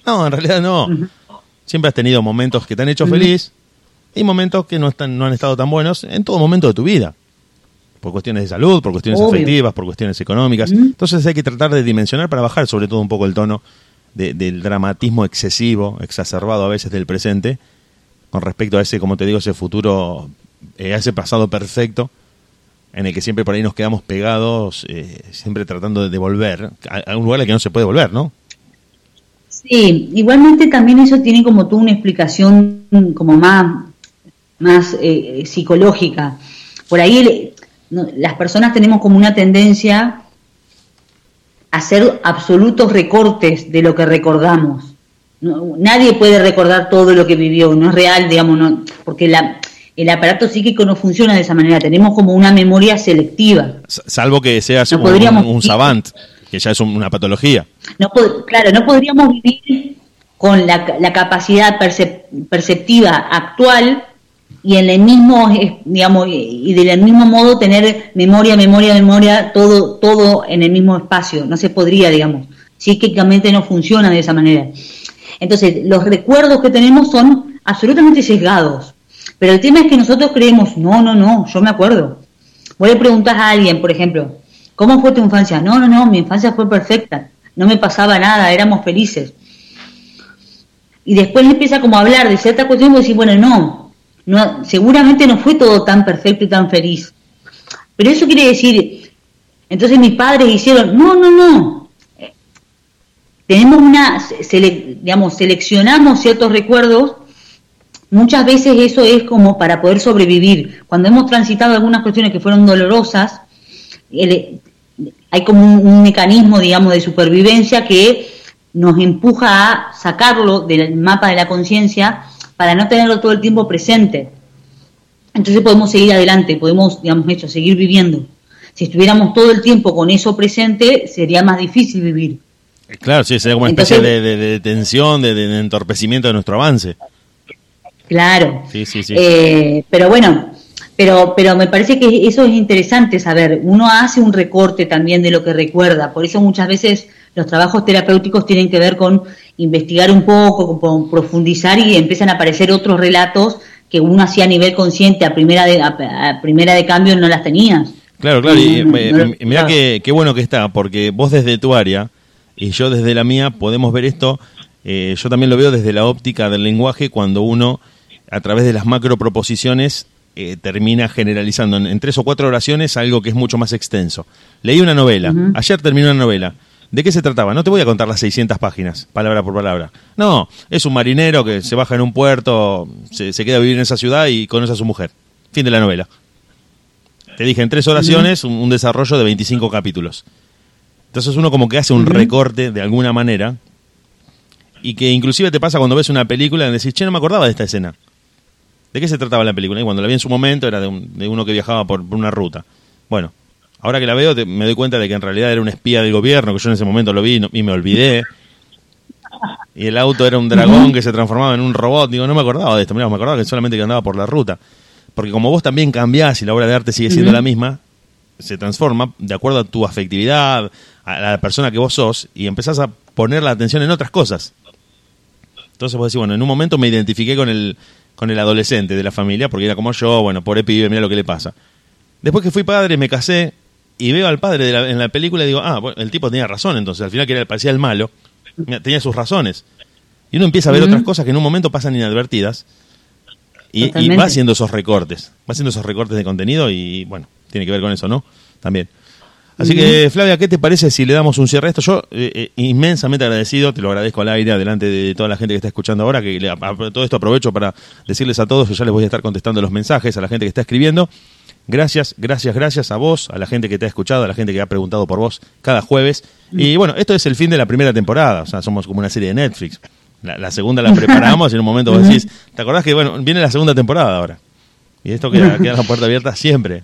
no, en realidad no. Siempre has tenido momentos que te han hecho feliz y momentos que no, están, no han estado tan buenos en todo momento de tu vida por cuestiones de salud, por cuestiones Obvio. afectivas, por cuestiones económicas. Entonces hay que tratar de dimensionar para bajar sobre todo un poco el tono de- del dramatismo excesivo, exacerbado a veces del presente, con respecto a ese, como te digo, ese futuro, eh, a ese pasado perfecto, en el que siempre por ahí nos quedamos pegados, eh, siempre tratando de volver a, un lugar al que no se puede volver, ¿no? Sí, igualmente también eso tiene como tú una explicación como más, más eh, psicológica. Por ahí las personas tenemos como una tendencia a hacer absolutos recortes de lo que recordamos. No, nadie puede recordar todo lo que vivió, no es real, digamos, no, porque la, el aparato psíquico no funciona de esa manera, tenemos como una memoria selectiva. Salvo que seas No un, un savant que ya es un- una patología. No claro, no podríamos vivir con la, la capacidad percep- perceptiva actual y en el mismo, digamos, y del mismo modo tener memoria, memoria, memoria, todo, todo en el mismo espacio. No se podría, digamos. Psíquicamente no funciona de esa manera. Entonces, los recuerdos que tenemos son absolutamente sesgados. Pero el tema es que nosotros creemos, no, no, no, yo me acuerdo. Vos le preguntás a alguien, por ejemplo, ¿cómo fue tu infancia? No, no, no, mi infancia fue perfecta, no me pasaba nada, éramos felices. Y después empieza como a hablar de cierta cuestión y decís, bueno, no, no, seguramente no fue todo tan perfecto y tan feliz. Pero eso quiere decir, entonces mis padres hicieron, no, no, no. Eh, Tenemos una, sele- digamos, seleccionamos ciertos recuerdos muchas veces eso es como para poder sobrevivir. Cuando hemos transitado algunas cuestiones que fueron dolorosas, el- hay como un, un mecanismo, digamos, de supervivencia que nos empuja a sacarlo del mapa de la conciencia para no tenerlo todo el tiempo presente. Entonces podemos seguir adelante, podemos, digamos, eso, seguir viviendo. Si estuviéramos todo el tiempo con eso presente, sería más difícil vivir. Claro, sí, sería como una especie Entonces- de, de, de tensión, de, de entorpecimiento de nuestro avance. Claro. Sí, sí, sí. Eh, pero bueno, pero, pero me parece que eso es interesante saber. Uno hace un recorte también de lo que recuerda. Por eso muchas veces los trabajos terapéuticos tienen que ver con investigar un poco, con profundizar y empiezan a aparecer otros relatos que uno hacía a nivel consciente, a primera de, a, a primera de cambio no las tenías. Claro, claro, y No, eh, mirá que, qué bueno que está, porque vos desde tu área y yo desde la mía podemos ver esto, eh, yo también lo veo desde la óptica del lenguaje cuando uno a través de las macro proposiciones eh, termina generalizando en, en tres o cuatro oraciones algo que es mucho más extenso. Leí una novela, ayer terminé una novela. ¿De qué se trataba? No te voy a contar las 600 páginas, palabra por palabra. No, es un marinero que se baja en un puerto, se, se queda a vivir en esa ciudad y conoce a su mujer. Fin de la novela. Te dije, en tres oraciones, un, un desarrollo de 25 capítulos. Entonces uno como que hace un recorte de alguna manera y que inclusive te pasa cuando ves una película y decís, che, no me acordaba de esta escena. ¿De qué se trataba la película? Y cuando la vi en su momento era de, un- de uno que viajaba por, por una ruta. Bueno, ahora que la veo te- me doy cuenta de que en realidad era un espía del gobierno, que yo en ese momento lo vi y, no- y me olvidé. Y el auto era un dragón que se transformaba en un robot. Digo, no me acordaba de esto. Mirá, me acordaba que solamente que andaba por la ruta. Porque como vos también cambiás y la obra de arte sigue siendo la misma, se transforma de acuerdo a tu afectividad, a la persona que vos sos, y empezás a poner la atención en otras cosas. Entonces vos decís, bueno, en un momento me identifiqué con el, con el adolescente de la familia, porque era como yo, bueno, pobre pibe, mira lo que le pasa. Después que fui padre, me casé, y veo al padre de la- en la película y digo, ah, bueno, el tipo tenía razón, entonces al final que era, parecía el malo, tenía sus razones. Y uno empieza a ver otras cosas que en un momento pasan inadvertidas, y, y va haciendo esos recortes, va haciendo esos recortes de contenido y bueno, tiene que ver con eso, ¿no? También. Así que, Flavia, ¿qué te parece si le damos un cierre a esto? Yo, eh, eh, inmensamente agradecido, te lo agradezco al aire, adelante de toda la gente que está escuchando ahora, que le- a- a- todo esto aprovecho para decirles a todos que ya les voy a estar contestando los mensajes, a la gente que está escribiendo. Gracias, gracias, gracias a vos, a la gente que te ha escuchado, a la gente que ha preguntado por vos cada jueves. Y bueno, esto es el fin de la primera temporada, o sea, somos como una serie de Netflix. La, la segunda la preparamos y en un momento vos decís, ¿te acordás que, bueno, viene la segunda temporada ahora? Y esto queda, queda la puerta abierta siempre.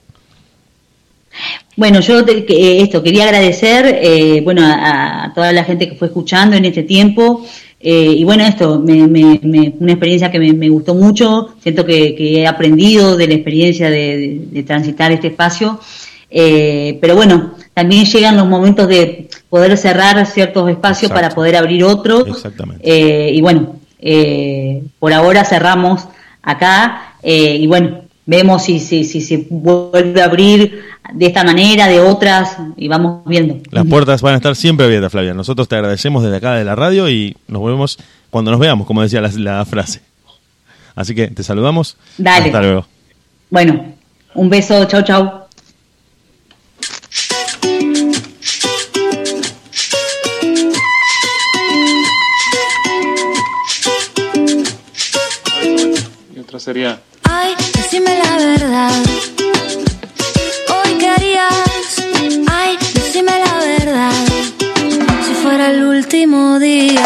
Bueno, yo te- que, eh, esto quería agradecer, eh, bueno, a, a toda la gente que fue escuchando en este tiempo. eh, y bueno, esto, me, me- me- una experiencia que me, gustó mucho, siento que, que he aprendido de la experiencia de, de- de transitar este espacio. eh, pero bueno, también llegan los momentos de poder cerrar ciertos espacios Exacto. para poder abrir otros. Exactamente. Y bueno, por ahora cerramos acá y bueno, vemos si, si, si se vuelve a abrir de esta manera, de otras, y vamos viendo. Las puertas van a estar siempre abiertas, Flavia. Nosotros te agradecemos desde acá de la radio y nos volvemos cuando nos veamos, como decía la, la frase. Así que te saludamos. Dale. Hasta luego. Bueno, un beso, chau, chau. Y otra sería decime la verdad. Hoy qué harías, ay, decime la verdad. Si fuera el último día,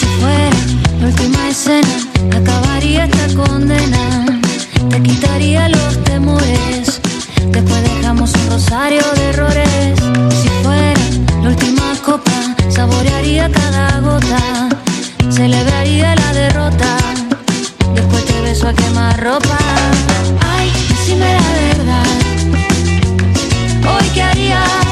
si fuera la última escena, acabaría esta condena. Te quitaría los temores, después dejamos un rosario de errores. Si fuera la última copa, saborearía cada gota, celebraría la derrota beso a quemar ropa. Ay, si me la verdad, hoy qué haría